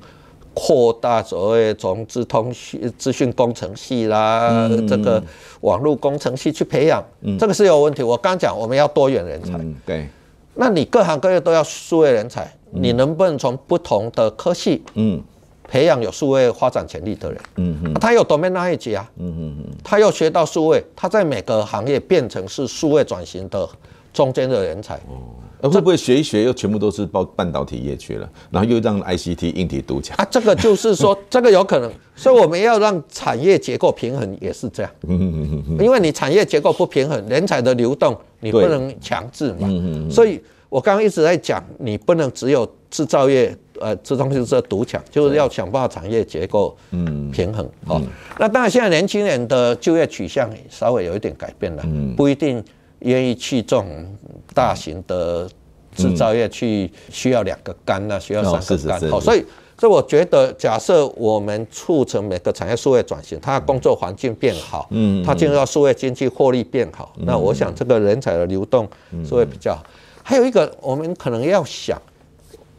扩大所谓从资通讯资讯工程系啦，这个网络工程系去培养，这个是有问题。我刚讲我们要多元人才，对。那你各行各业都要数位人才，你能不能从不同的科系，嗯，培养有数位发展潜力的人，嗯嗯，他有 domain knowledge 啊，嗯嗯嗯，他又学到数位，他在每个行业变成是数位转型的中间的人才，哦，那会不会学一学又全部都是报半导体业去了，然后又让 ICT 硬体独强啊？这个就是说，这个有可能，所以我们要让产业结构平衡也是这样，嗯嗯嗯嗯，因为你产业结构不平衡，人才的流动。你不能强制嘛，嗯嗯所以我刚刚一直在讲，你不能只有制造业，呃，这东西是独抢，就是要想办法产业结构平衡。好，那当然现在年轻人的就业取向稍微有一点改变了，嗯。不一定愿意去这种大型的制造业去需要两个肝呐，需要三个肝。好，所以。所以我觉得，假设我们促成每个产业数位转型，它的工作环境变好，嗯，它进入到数位经济获利变好，那我想这个人才的流动是会比较好。还有一个，我们可能要想，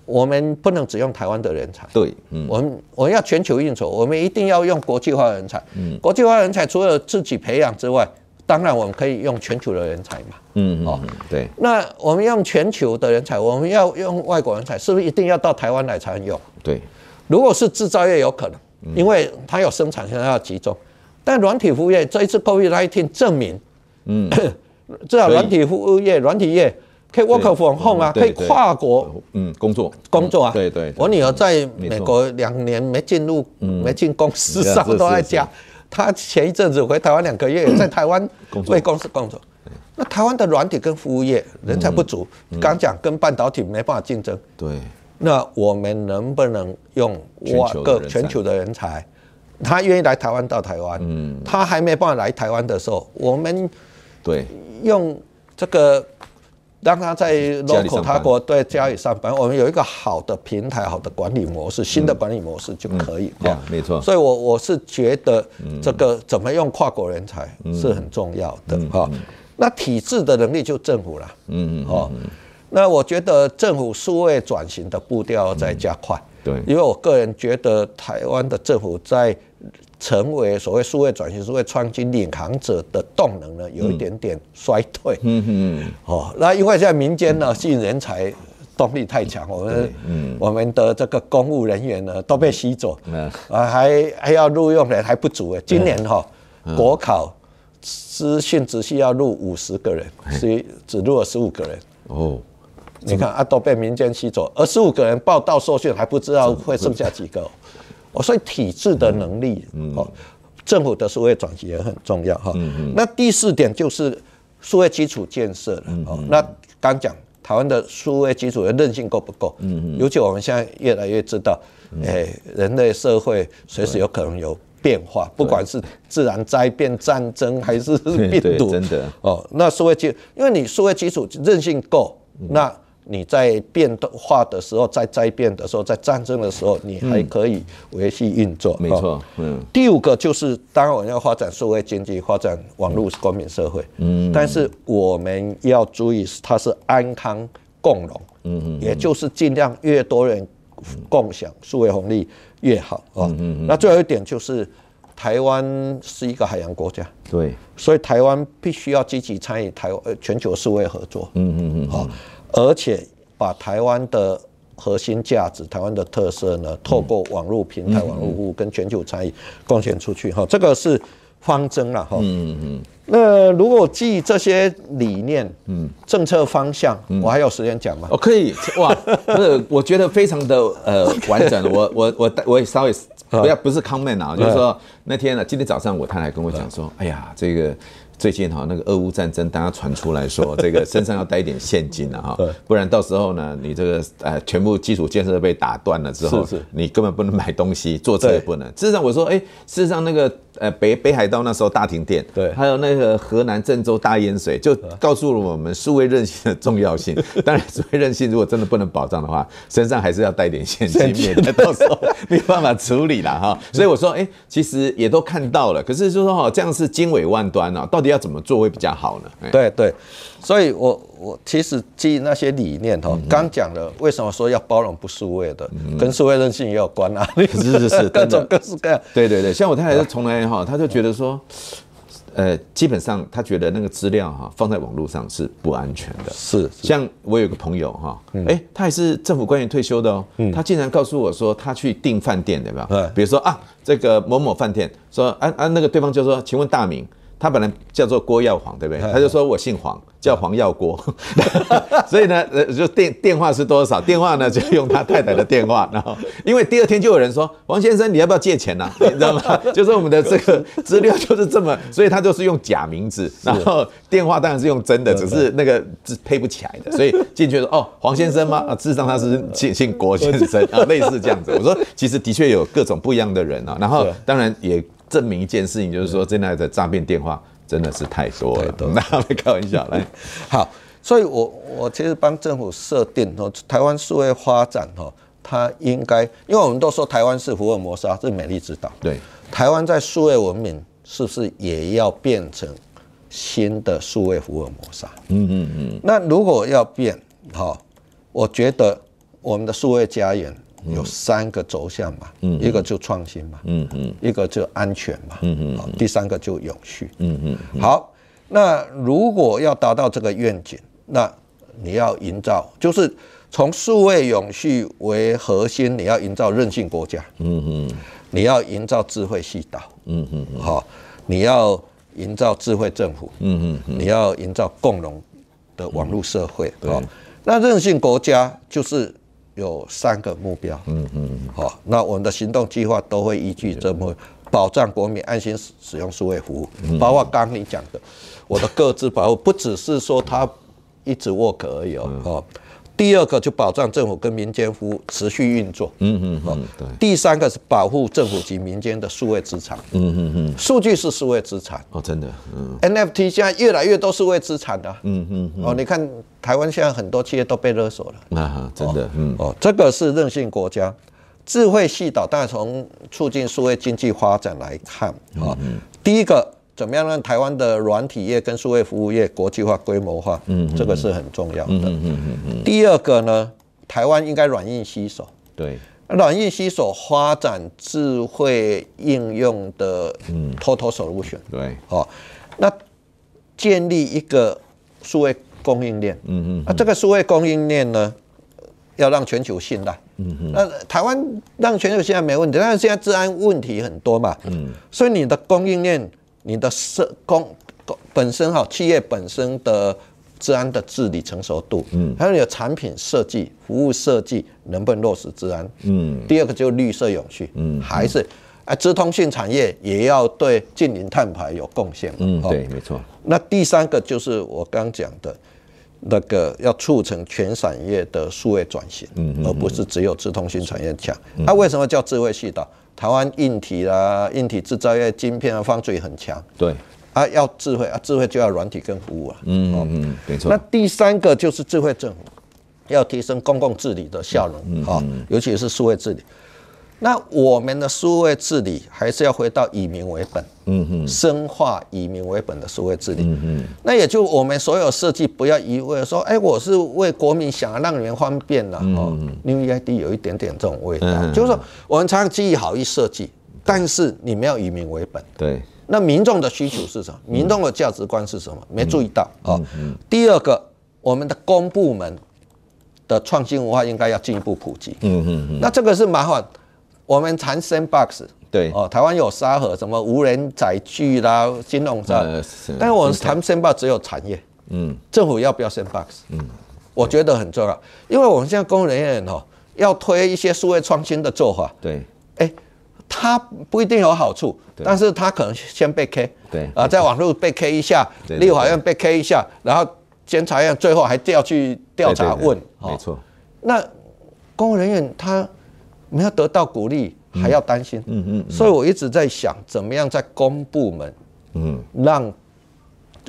我们不能只用台湾的人才，对，嗯，我们我们要全球应酬，我们一定要用国际化人才，嗯，国际化人才除了自己培养之外。当然，我们可以用全球的人才嘛。嗯，哦，对。那我们用全球的人才，我们要用外国人才，是不是一定要到台湾来才能用？对。如果是制造业有可能，因为它有生产线要集中。但软体服务业这一次 COVID-19 证明，嗯，至少软体服务业、软体业可以 work from home 啊，可以跨国嗯工作工作啊。对对。我女儿在美国两年没进入没进公司上 都在家。他前一阵子回台湾两个月，在台湾为公司工作。那台湾的软体跟服务业人才不足，刚讲跟半导体没办法竞争。对，那我们能不能用我个全球的人才？他愿意来台湾到台湾，他还没办法来台湾的时候，我们对用这个。让他在 local 他国对家里上班，我们有一个好的平台、好的管理模式、新的管理模式就可以。对，没错。所以，我我是觉得这个怎么用跨国人才是很重要的哈。那体制的能力就政府了。嗯嗯。哦，那我觉得政府数位转型的步调在加快。对，因为我个人觉得台湾的政府在成为所谓数位转型、数位创新领航者的动能呢，有一点点衰退。嗯嗯哦，那因为现在民间呢吸引人才动力太强，我们嗯我们的这个公务人员呢都被吸走，啊还还要录用人还不足诶。今年哈国考资讯只需要录五十个人，所以只录了十五个人。哦。你看啊，都被民间吸走，而十五个人报到受训还不知道会剩下几个，哦，所以体制的能力，哦，政府的数位转型也很重要哈。那第四点就是数位基础建设了，哦，那刚讲台湾的数位基础的韧性够不够？嗯尤其我们现在越来越知道，哎，人类社会随时有可能有变化，不管是自然灾变、战争还是 病毒，真的。哦，那数位基，因为你数位基础韧性够，那你在变化的时候，在灾变的时候，在战争的时候，你还可以维系运作。没错，嗯。第五个就是，当然我们要发展数位经济，发展网络公民社会。嗯。但是我们要注意，它是安康共荣。嗯嗯。也就是尽量越多人共享数位红利越好啊。嗯嗯。那最后一点就是，台湾是一个海洋国家。对。所以台湾必须要积极参与台湾全球数位合作。嗯嗯嗯。好。而且把台湾的核心价值、台湾的特色呢，透过网络平台、网络服务跟全球参与贡献出去哈，这个是方针了哈。嗯嗯。那如果基于这些理念、嗯，政策方向，我还有时间讲吗？哦，可以哇，不是，我觉得非常的呃完整。我我我我也稍微不要不是 comment 啊，就是说那天呢，今天早上我太太跟我讲说，哎呀，这个。最近哈，那个俄乌战争，大家传出来说，这个身上要带一点现金啊哈，不然到时候呢，你这个呃全部基础建设被打断了之后，你根本不能买东西，坐车也不能。事实上，我说，哎，事实上那个呃北北海道那时候大停电，对，还有那个河南郑州大淹水，就告诉了我们数位韧性的重要性。当然，数位韧性如果真的不能保障的话，身上还是要带点现金，免得到时候没有办法处理了哈。所以我说，哎，其实也都看到了，可是就说哈，这样是经纬万端啊，到底。要怎么做会比较好呢？对对，所以我我其实基于那些理念哈，刚讲了为什么说要包容不数位的，跟数位韧性也有关啊。是是是，各种各式各样。对对对，像我太太就从来哈，她就觉得说，呃，基本上她觉得那个资料哈放在网络上是不安全的。是，像我有个朋友哈，哎，他也是政府官员退休的哦，他竟然告诉我说他去订饭店对吧？比如说啊，这个某某饭店说啊啊，那个对方就说，请问大名。他本来叫做郭耀煌，对不对？他就说我姓黄，叫黄耀郭，所以呢，呃，就电电话是多少？电话呢就用他太太的电话。然后，因为第二天就有人说，王先生你要不要借钱呢？你知道吗？就是我们的这个资料就是这么，所以他就是用假名字，然后电话当然是用真的，只是那个字配不起来的。所以进去说哦，黄先生吗？啊，事实上他是姓姓郭先生啊，类似这样子。我说其实的确有各种不一样的人啊，然后当然也。证明一件事情，就是说现在的诈骗电话真的是太多了。那没开玩笑来，好，所以我我其实帮政府设定哦，台湾数位发展哦，它应该，因为我们都说台湾是福尔摩沙，是美丽之岛。对，台湾在数位文明是不是也要变成新的数位福尔摩沙？嗯嗯嗯。那如果要变，好，我觉得我们的数位家园。有三个轴向嘛，嗯，一个就创新嘛，嗯嗯，一个就安全嘛，嗯嗯，第三个就永续，嗯嗯，好，那如果要达到这个愿景，那你要营造，就是从数位永续为核心，你要营造韧性国家，嗯嗯，你要营造智慧系岛，嗯嗯，好，你要营造智慧政府，嗯嗯，你要营造共荣的网络社会，好，那韧性国家就是。有三个目标，嗯嗯，好，那我们的行动计划都会依据这么保障国民安心使使用数位服务，包括刚刚你讲的，我的各自保护不只是说它一直 work 而已哦。第二个就保障政府跟民间服务持续运作，嗯嗯嗯，对。第三个是保护政府及民间的数位资产，嗯嗯嗯，数据是数位资产。哦，真的，嗯，NFT 现在越来越多数位资产的，嗯嗯哦，你看台湾现在很多企业都被勒索了，啊，真的，嗯。哦，这个是任性国家，智慧系岛，当然从促进数位经济发展来看，啊，第一个。怎么样让台湾的软体业跟数位服务业国际化、规模化？嗯，这个是很重要的。嗯嗯嗯嗯。第二个呢，台湾应该软硬携手。对。软硬携手发展智慧应用的 total solution，嗯。对，哦，那建立一个数位供应链。嗯嗯。啊，这个数位供应链呢，要让全球信赖。嗯嗯。那台湾让全球信赖没问题，但是现在治安问题很多嘛。嗯。所以你的供应链，你的社工本身哈，企业本身的。治安的治理成熟度，嗯，还有你的产品设计、服务设计能不能落实治安，嗯，第二个就是绿色永续，嗯，还是啊，资通讯产业也要对近零碳排有贡献，嗯，对，没错。那第三个就是我刚讲的，那个要促成全产业的数位转型，嗯，而不是只有资通讯产业强。那为什么叫智慧系统？台湾硬体啦、硬体制造业、晶片啊、方嘴很强，对。啊，要智慧啊，智慧就要软体跟服务啊。嗯嗯，没错。那第三个就是智慧政府，要提升公共治理的效能啊，尤其是数位治理。那我们的数位治理还是要回到以民为本，嗯哼，深化以民为本的数位治理。嗯嗯。那也就我们所有设计不要一味说，哎，我是为国民想要让你们方便了哦。因为 EID 有一点点这种味道，就是说我们常常记忆好一设计，但是你们要以民为本。对。那民众的需求是什么？民众的价值观是什么？没注意到啊。第二个，我们的公部门的创新文化应该要进一步普及。嗯嗯嗯。那这个是麻烦。我们谈 Sandbox，对哦，台湾有沙盒，什么无人载具啦、金融站，但是我们谈 Sandbox 只有产业。嗯。政府要不要 Sandbox？嗯，我觉得很重要，因为我们现在公务人员哦，要推一些数位创新的做法。对。哎。它不一定有好处，但是它可能先被 K，对啊，在网络被 K 一下，立法院被 K 一下，然后监察院最后还调去调查问，没错。那公务人员他没有得到鼓励，还要担心，嗯嗯。所以我一直在想，怎么样在公部门，嗯，让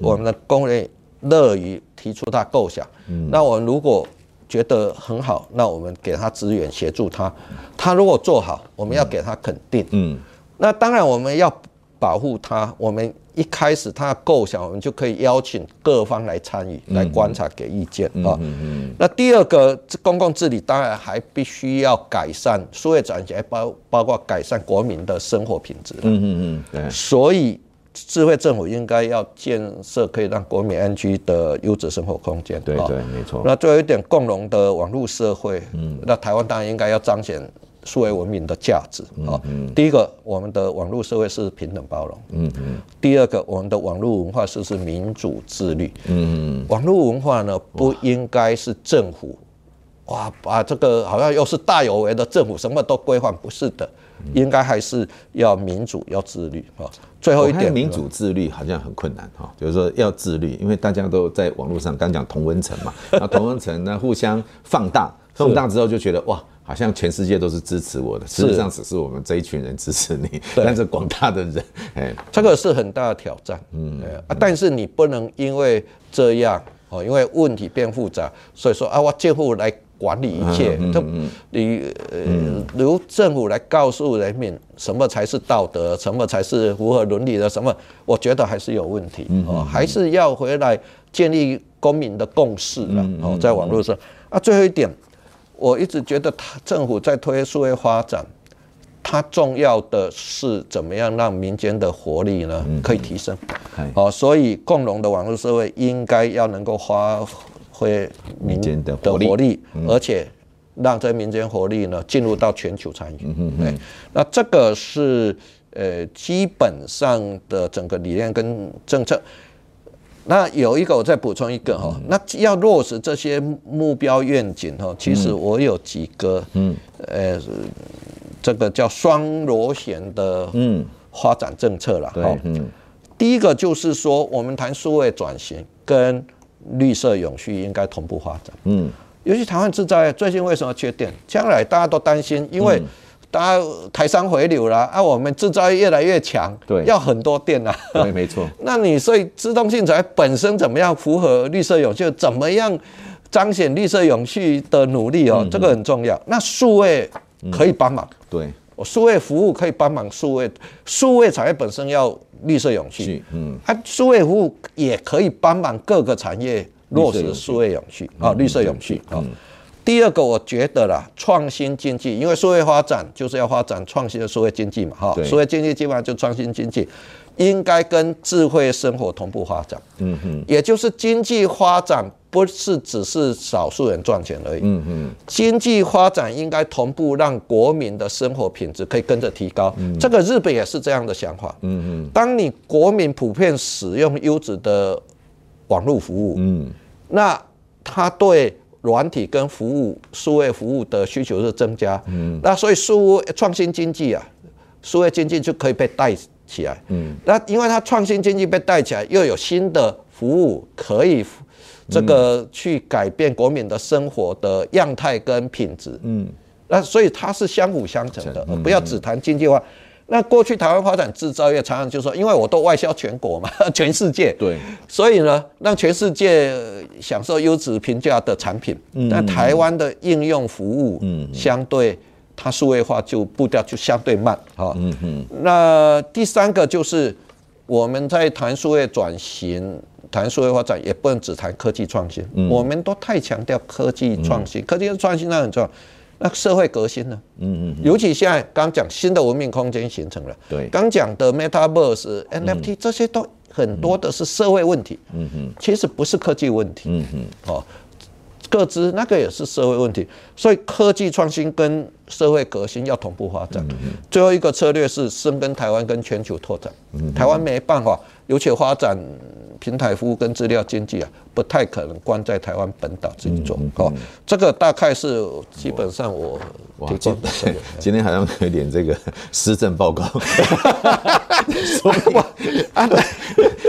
我们的工人乐于提出他构想，嗯，那我们如果。觉得很好，那我们给他资源协助他。他如果做好，我们要给他肯定。嗯，那当然我们要保护他。我们一开始他的构想，我们就可以邀请各方来参与、来观察、给意见啊。嗯嗯。那第二个，公共治理当然还必须要改善，数位转型包包括改善国民的生活品质。嗯嗯嗯。对。所以。智慧政府应该要建设可以让国民安居的优质生活空间。对对，没错。那最后一点，共融的网络社会。嗯。那台湾当然应该要彰显数位文明的价值。嗯嗯。第一个，我们的网络社会是平等包容。嗯嗯。第二个，我们的网络文化是是民主自律。嗯嗯。网络文化呢，不应该是政府，哇，把这个好像又是大有为的政府，什么都规范，不是的。应该还是要民主，要自律啊。最后一点，民主自律好像很困难哈，就是说要自律，因为大家都在网络上，刚讲同温层嘛，那同温层呢互相放大，放大之后就觉得哇，好像全世界都是支持我的，事实上只是我们这一群人支持你，但是广大的人，哎，这个是很大的挑战，嗯。啊，但是你不能因为这样哦，因为问题变复杂，所以说啊，我政府来。管理一切，都你呃由政府来告诉人民什么才是道德，什么才是符合伦理的，什么我觉得还是有问题哦，还是要回来建立公民的共识了哦，在网络上。啊，最后一点，我一直觉得他政府在推数位发展，它重要的是怎么样让民间的活力呢可以提升，哦，所以共融的网络社会应该要能够发。挥民间的活力，而且让这民间活力呢进入到全球参与。对，那这个是呃基本上的整个理念跟政策。那有一个我再补充一个哈，那要落实这些目标愿景哈，其实我有几个嗯。呃这个叫双螺旋的嗯。发展政策了哈。嗯，第一个就是说我们谈数位转型跟绿色永续应该同步发展。嗯，尤其台湾制造业最近为什么缺电？将来大家都担心，因为大家台商回流了啊，我们制造业越来越强，对，要很多电啊。对，没错。那你所以资通讯产业本身怎么样符合绿色永续？怎么样彰显绿色永续的努力哦？这个很重要。那数位可以帮忙。对，我数位服务可以帮忙数位，数位产业本身要。绿色永续，嗯，啊，数位服务也可以帮忙各个产业落实数位永续啊，绿色永续啊。第二个，我觉得啦，创新经济，因为社会发展就是要发展创新的数位经济嘛，哈，数位经济基本上就创新经济，应该跟智慧生活同步发展。嗯哼，也就是经济发展不是只是少数人赚钱而已。嗯哼，经济发展应该同步让国民的生活品质可以跟着提高。嗯，这个日本也是这样的想法。嗯哼，当你国民普遍使用优质的网络服务，嗯，那他对软体跟服务、数位服务的需求是增加，嗯，那所以数位创新经济啊，数位经济就可以被带起来，嗯，那因为它创新经济被带起来，又有新的服务可以这个去改变国民的生活的样态跟品质，嗯，那所以它是相辅相成的，不要只谈经济化。那过去台湾发展制造业，常常就说，因为我都外销全国嘛，全世界，对，所以呢，让全世界享受优质平价的产品。但台湾的应用服务，嗯相对它数位化就步调就相对慢。哈，嗯嗯，那第三个就是我们在谈数位转型、谈数位发展，也不能只谈科技创新。我们都太强调科技创新，科技创新那很重要。那社会革新呢？嗯嗯，尤其现在刚讲新的文明空间形成了，对，刚讲的 Metaverse、NFT 这些都很多的是社会问题，嗯哼，其实不是科技问题，嗯哼，哦，各自那个也是社会问题，所以科技创新跟社会革新要同步发展。最后一个策略是深耕台湾跟全球拓展，台湾没办法，尤其发展。平台服务跟资料经济啊，不太可能关在台湾本岛这一种哦。这个大概是基本上我提供的。今天好像有点这个施政报告，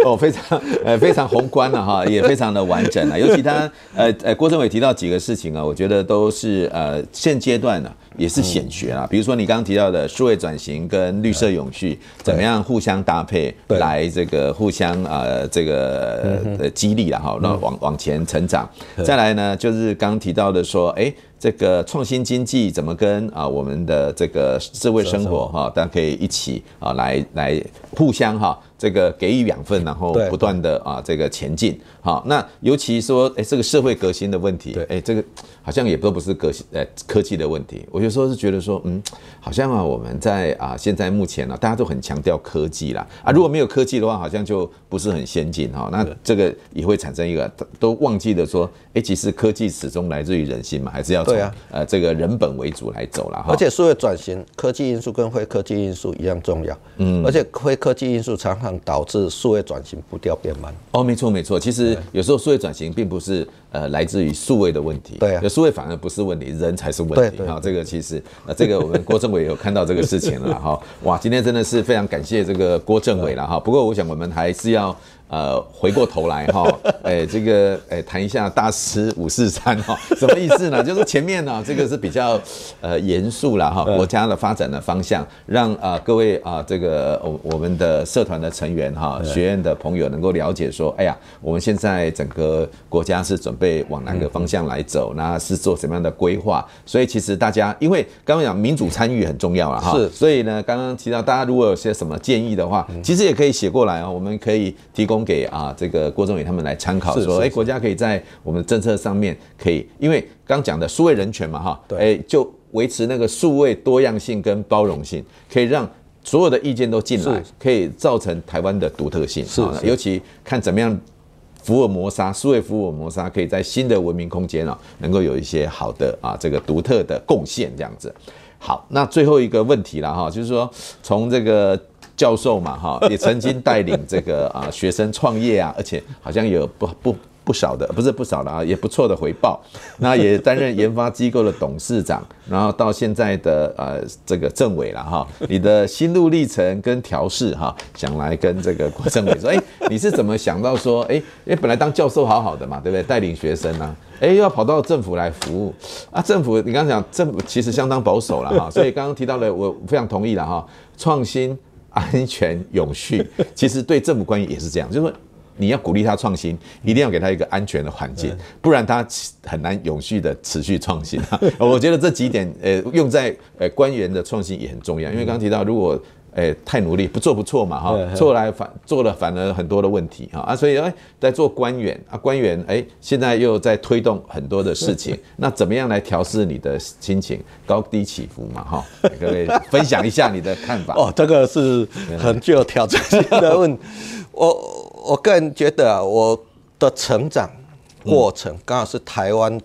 哦，非常呃非常宏观了哈，也非常的完整啊。尤其他呃呃郭政委提到几个事情啊，我觉得都是呃现阶段呢。也是显学啊，比如说你刚刚提到的数位转型跟绿色永续怎么样互相搭配，来这个互相呃这个呃激励了哈，那往往前成长。再来呢，就是刚刚提到的说，哎。这个创新经济怎么跟啊我们的这个智慧生活哈，大家可以一起啊来来互相哈这个给予养分，然后不断的啊这个前进。好，那尤其说哎这个社会革新的问题，哎这个好像也都不是革新呃科技的问题。我有时候是觉得说，嗯，好像啊我们在啊现在目前呢，大家都很强调科技啦啊，如果没有科技的话，好像就不是很先进哈。那这个也会产生一个都忘记了说，哎其实科技始终来自于人心嘛，还是要。从啊，呃，这个人本为主来走了哈。而且社会转型，科技因素跟非科技因素一样重要。嗯，而且非科技因素常常导致数位转型步调变慢。哦，没错没错。其实有时候数位转型并不是呃来自于数位的问题。对啊，数位反而不是问题，人才是问题。对对。好，这个其实呃，这个我们郭政委有看到这个事情了哈。哇，今天真的是非常感谢这个郭政委了哈。不过我想我们还是要。呃，回过头来哈，哎，这个哎，谈一下大师五四三哈，什么意思呢？就是前面呢，这个是比较呃严肃了哈，国家的发展的方向，让啊各位啊这个我我们的社团的成员哈，学院的朋友能够了解说，哎呀，我们现在整个国家是准备往哪个方向来走，那是做什么样的规划？所以其实大家因为刚刚讲民主参与很重要了哈，是，所以呢，刚刚提到大家如果有些什么建议的话，其实也可以写过来啊，我们可以提供。给啊，这个郭政委他们来参考，说，哎，国家可以在我们的政策上面可以，因为刚讲的数位人权嘛，哈，哎，就维持那个数位多样性跟包容性，可以让所有的意见都进来，可以造成台湾的独特性。是，尤其看怎么样福尔摩沙，数位福尔摩沙可以在新的文明空间啊，能够有一些好的啊，这个独特的贡献，这样子。好，那最后一个问题了哈，就是说从这个。教授嘛，哈，也曾经带领这个啊学生创业啊，而且好像有不不不少的，不是不少的啊，也不错的回报。那也担任研发机构的董事长，然后到现在的呃这个政委了哈。你的心路历程跟调试哈，想来跟这个郭政委说，哎，你是怎么想到说，哎哎，本来当教授好好的嘛，对不对？带领学生啊，哎，又要跑到政府来服务啊？政府你刚刚讲政府其实相当保守了哈，所以刚刚提到了，我非常同意了哈，创新。安全永续，其实对政府官员也是这样，就是说你要鼓励他创新，一定要给他一个安全的环境，不然他很难永续的持续创新。我觉得这几点，呃，用在呃官员的创新也很重要，因为刚刚提到，如果哎，太努力，不做不错嘛，哈，做来反做了反而很多的问题，哈啊，所以哎，在做官员啊，官员哎，现在又在推动很多的事情，那怎么样来调试你的心情，高低起伏嘛，哈，各位分享一下你的看法。哦，这个是很具有挑战性的问，我我个人觉得啊，我的成长过程刚好是台湾。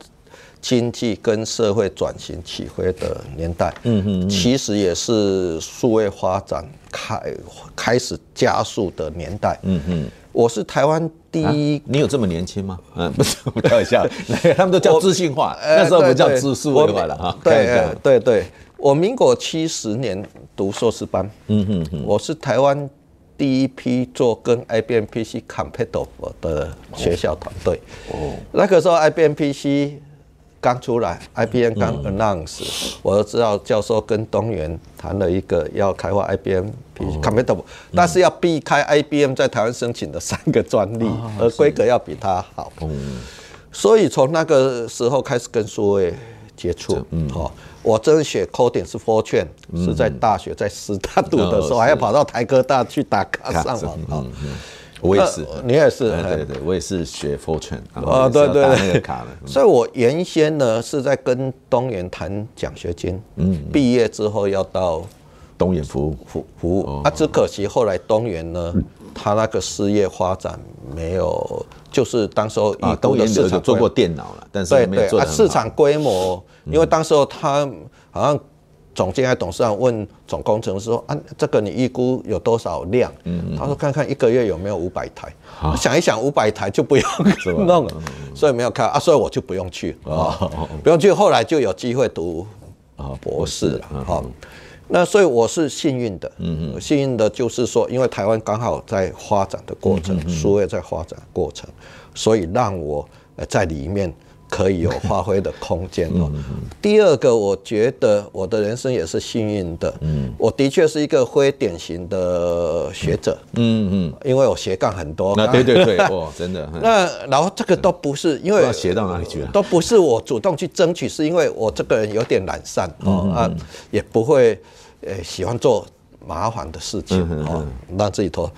经济跟社会转型起飞的年代，嗯嗯，其实也是数位发展开开始加速的年代，嗯嗯。我是台湾第一，你有这么年轻吗？嗯，不是，我开玩笑，他们都叫资讯化，那时候不叫资数位化了哈。对对对，我民国七十年读硕士班，嗯嗯，我是台湾第一批做跟 IBM PC compatible 的学校团队。哦，那个时候 IBM PC。刚出来，IBM 刚 announce，、嗯、我都知道教授跟东元谈了一个要开发 IBM compatible，、哦、但是要避开 IBM 在台湾申请的三个专利，哦、而规格要比它好。嗯、所以从那个时候开始跟数位接触。嗯，好，我真学 coding 是 Fortran，、嗯、是在大学在师大读的时候，还要跑到台科大去打卡上网。嗯嗯我也是，你也是，对对对，我也是学 Fortran 啊，对对。对，所以，我原先呢是在跟东元谈奖学金，嗯，毕业之后要到东元服务。服服务，啊，只可惜后来东元呢，他那个事业发展没有，就是当时候啊，东元有做过电脑了，但是没有做，啊，市场规模，因为当时候他好像。总监还董事长问总工程师说：“啊，这个你预估有多少量？”嗯、他说：“看看一个月有没有五百台。好”想一想，五百台就不用 弄了，所以没有看啊，所以我就不用去啊，不用去。后来就有机会读博士了。好，那所以我是幸运的，嗯，幸运的就是说，因为台湾刚好在发展的过程，数位在发展的过程，所以让我在里面。可以有发挥的空间哦。第二个，我觉得我的人生也是幸运的。嗯，我的确是一个非典型的学者。嗯嗯，因为我斜杠很多。那对对对，哇，真的。那然后这个都不是因为要斜到哪里去了？都不是我主动去争取，是因为我这个人有点懒散哦啊，也不会呃喜欢做麻烦的事情哦，让自己拖。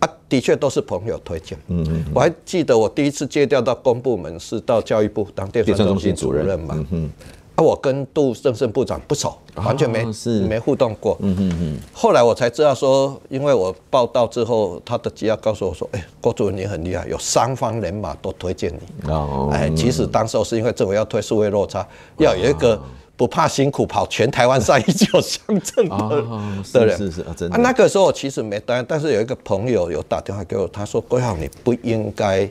啊，的确都是朋友推荐。嗯嗯，我还记得我第一次借调到公部门是到教育部当电算中心主任嘛。嗯嗯。啊，我跟杜正胜部长不熟，完全没没互动过。嗯嗯嗯。后来我才知道说，因为我报道之后，他的机要告诉我说：“哎，郭主任你很厉害，有三方人马都推荐你。”哦。哎，其实当时候是因为政府要推数位落差，要有一个。不怕辛苦跑全台湾上一九乡镇的的人，是是真的。啊，那个时候我其实没答应，但是有一个朋友有打电话给我，他说：“郭耀，你不应该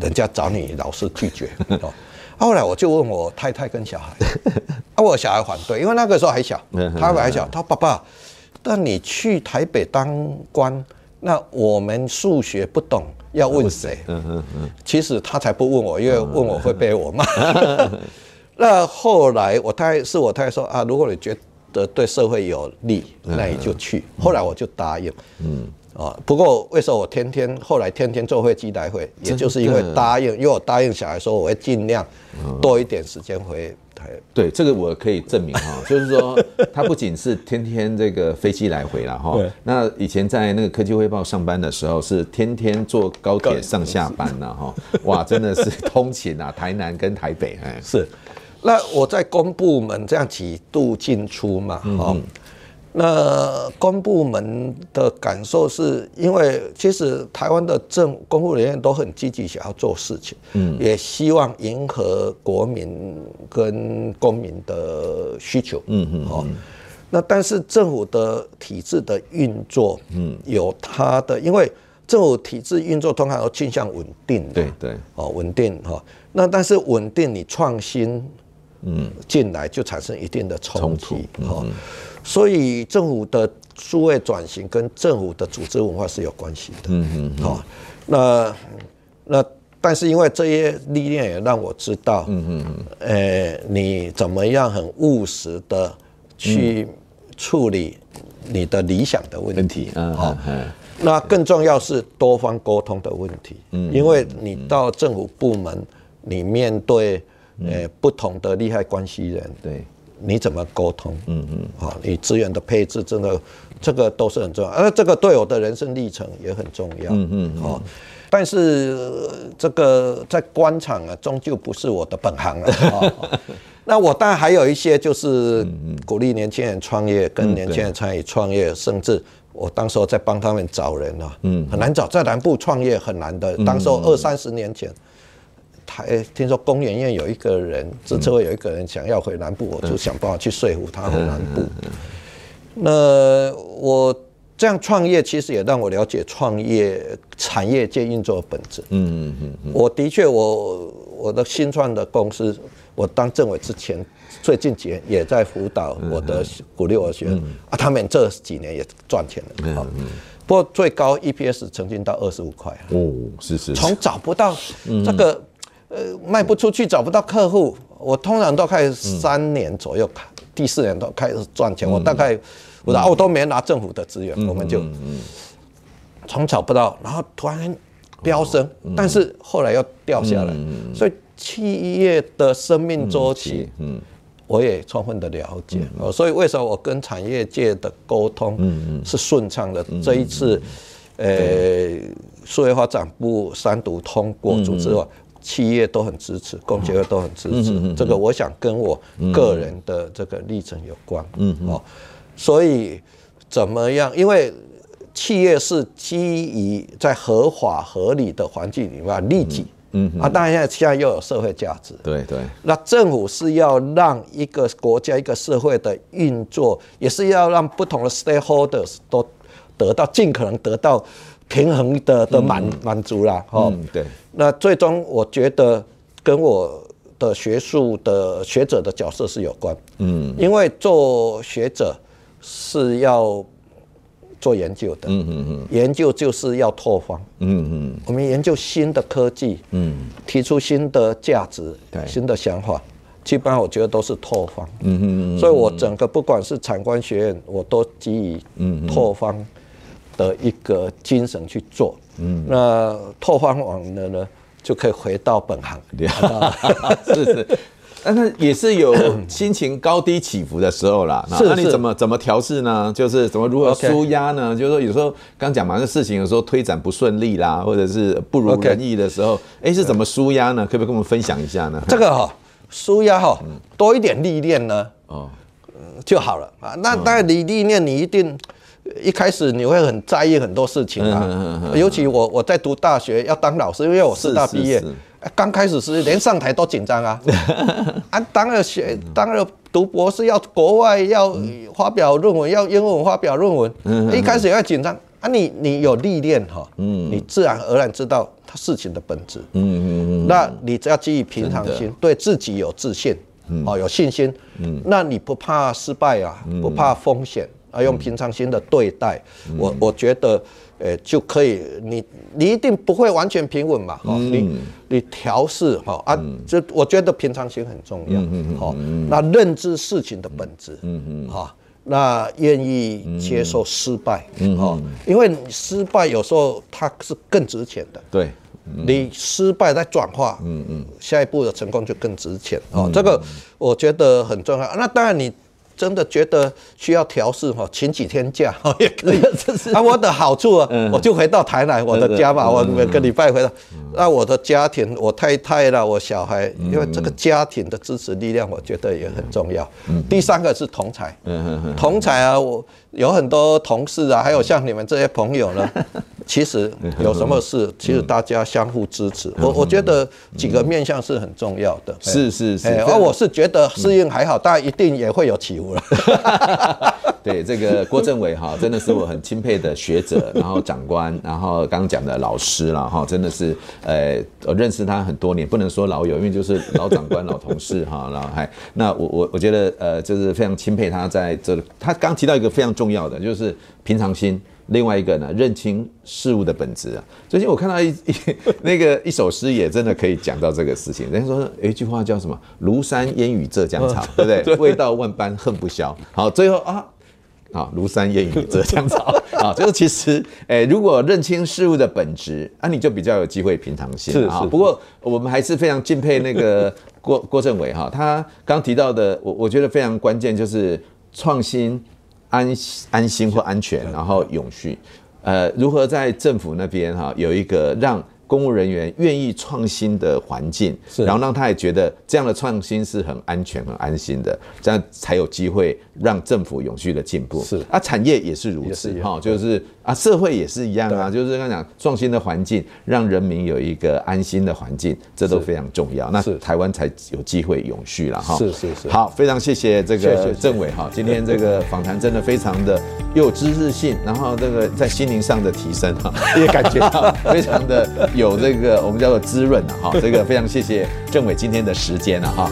人家找你老是拒绝。”哦，后来我就问我太太跟小孩，啊，我小孩反对，因为那个时候还小，他还小，他说：“爸爸，但你去台北当官，那我们数学不懂，要问谁？”嗯嗯嗯。其实他才不问我，因为问我会被我骂。那后来我太太是我太太说啊，如果你觉得对社会有利，那你就去。后来我就答应。嗯，啊，不过为什么我天天后来天天坐飞机来回，也就是因为答应，因为我答应小孩说我会尽量多一点时间回台。对，这个我可以证明哈，就是说他不仅是天天这个飞机来回了哈，那以前在那个科技汇报上班的时候是天天坐高铁上下班了哈，哇，真的是通勤啊，台南跟台北哎是。那我在公部门这样几度进出嘛，哈，那公部门的感受是因为其实台湾的政公务人员都很积极想要做事情，嗯，也希望迎合国民跟公民的需求，嗯嗯，好，那但是政府的体制的运作，嗯，有它的，因为政府体制运作通常都倾向稳定，对对，哦，稳定哈，那但是稳定你创新。嗯，进来就产生一定的冲突，哈，所以政府的数位转型跟政府的组织文化是有关系的，嗯嗯，好，那那但是因为这些历练也让我知道，嗯嗯嗯，呃，你怎么样很务实的去处理你的理想的问题，嗯，好，那更重要是多方沟通的问题，嗯，因为你到政府部门，你面对。呃，不同的利害关系人，对，你怎么沟通？嗯嗯，好，你资源的配置，真的这个都是很重要，而这个对我的人生历程也很重要。嗯嗯，好，但是这个在官场啊，终究不是我的本行 了。那我当然还有一些就是鼓励年轻人创业，跟年轻人参与创业，甚至我当时候在帮他们找人啊，嗯，很难找，在南部创业很难的。当时候二三十年前。哎，听说工研院有一个人，资策会有一个人想要回南部，我就想办法去说服他回南部。那我这样创业，其实也让我了解创业产业界运作的本质。嗯嗯嗯。我的确，我我的新创的公司，我当政委之前，最近几年也在辅导我的鼓励我学生啊，他们这几年也赚钱了。不过最高 EPS 曾经到二十五块。哦，是是。从找不到这个。呃，卖不出去，找不到客户，我通常都开始三年左右，第四年都开始赚钱。我大概，我的我都没拿政府的资源，我们就从找不到，然后突然飙升，但是后来又掉下来。所以企业的生命周期，嗯，我也充分的了解。所以为什么我跟产业界的沟通是顺畅的？这一次，呃，数位发展部三读通过组织法。企业都很支持，工协会都很支持。这个我想跟我个人的这个历程有关。嗯哦，所以怎么样？因为企业是基于在合法合理的环境里面利己。嗯啊，当然现在现在又有社会价值。对对。那政府是要让一个国家一个社会的运作，也是要让不同的 stakeholders 都得到尽可能得到。平衡的的满满足啦，哦，对。那最终我觉得跟我的学术的学者的角色是有关，嗯，因为做学者是要做研究的，嗯嗯嗯，研究就是要拓荒，嗯嗯，我们研究新的科技，嗯，提出新的价值，对，新的想法，基本上我觉得都是拓荒，嗯嗯嗯，所以我整个不管是产官学院，我都基于嗯。拓荒。的一个精神去做，嗯，那拓荒网的呢，就可以回到本行，是是，但是也是有心情高低起伏的时候啦。是，那你怎么怎么调试呢？就是怎么如何舒压呢？就是说有时候刚讲嘛，这事情有时候推展不顺利啦，或者是不如人意的时候，哎，是怎么舒压呢？可不可以跟我们分享一下呢？这个哈，舒压哈，多一点历练呢，哦，就好了啊。那当然你历练，你一定。一开始你会很在意很多事情啊，尤其我我在读大学要当老师，因为我师大毕业，刚开始是连上台都紧张啊，啊，当了学当了读博士要国外要发表论文，要英文发表论文，一开始也会紧张。啊，你你有历练哈，你自然而然知道他事情的本质，嗯嗯嗯那你只要基于平常心，对自己有自信，哦，有信心，那你不怕失败啊，不怕风险。啊，用平常心的对待，嗯、我我觉得，诶、欸，就可以，你你一定不会完全平稳嘛，哈、嗯，你你调试哈啊，这我觉得平常心很重要，好，那认知事情的本质，嗯嗯，哈，那愿意接受失败，嗯哈，因为失败有时候它是更值钱的，对，你失败再转化，嗯嗯，下一步的成功就更值钱，哦，这个我觉得很重要，那当然你。真的觉得需要调试哈，请几天假 也可以。啊，我的好处啊，我就回到台南我的家嘛，我每个礼拜回到。那我的家庭，我太太啦，我小孩，因为这个家庭的支持力量，我觉得也很重要。第三个是同才，同才啊，我有很多同事啊，还有像你们这些朋友呢。其实有什么事，其实大家相互支持。我我觉得几个面向是很重要的。是是是。而我是觉得适应还好，但一定也会有起伏了。对这个郭政委哈，真的是我很钦佩的学者，然后长官，然后刚刚讲的老师了哈，真的是呃，我认识他很多年，不能说老友，因为就是老长官、老同事哈，然后还那我我我觉得呃，就是非常钦佩他在这里。他刚提到一个非常重要的，就是平常心。另外一个呢，认清事物的本质啊。最近我看到一 一那个一首诗，也真的可以讲到这个事情。人家说有一句话叫什么？庐山烟雨浙江潮，对不对？味道万般恨不消。好，最后啊，啊，庐山烟雨浙江潮啊，就是其实，哎，如果认清事物的本质，啊，你就比较有机会平常心啊。不过我们还是非常敬佩那个郭郭政委哈，他刚提到的，我我觉得非常关键，就是创新、安安心或安全，然后永续，呃，如何在政府那边哈有一个让。公务人员愿意创新的环境，然后让他也觉得这样的创新是很安全、很安心的，这样才有机会让政府永续的进步。是啊，产业也是如此哈，就是啊，社会也是一样啊，就是刚刚讲创新的环境，让人民有一个安心的环境，这都非常重要。那台湾才有机会永续了哈。是是是。好，非常谢谢这个政委哈，今天这个访谈真的非常的有知识性，然后这个在心灵上的提升哈，也感觉到非常的。有这个我们叫做滋润了哈，这个非常谢谢政委今天的时间了哈。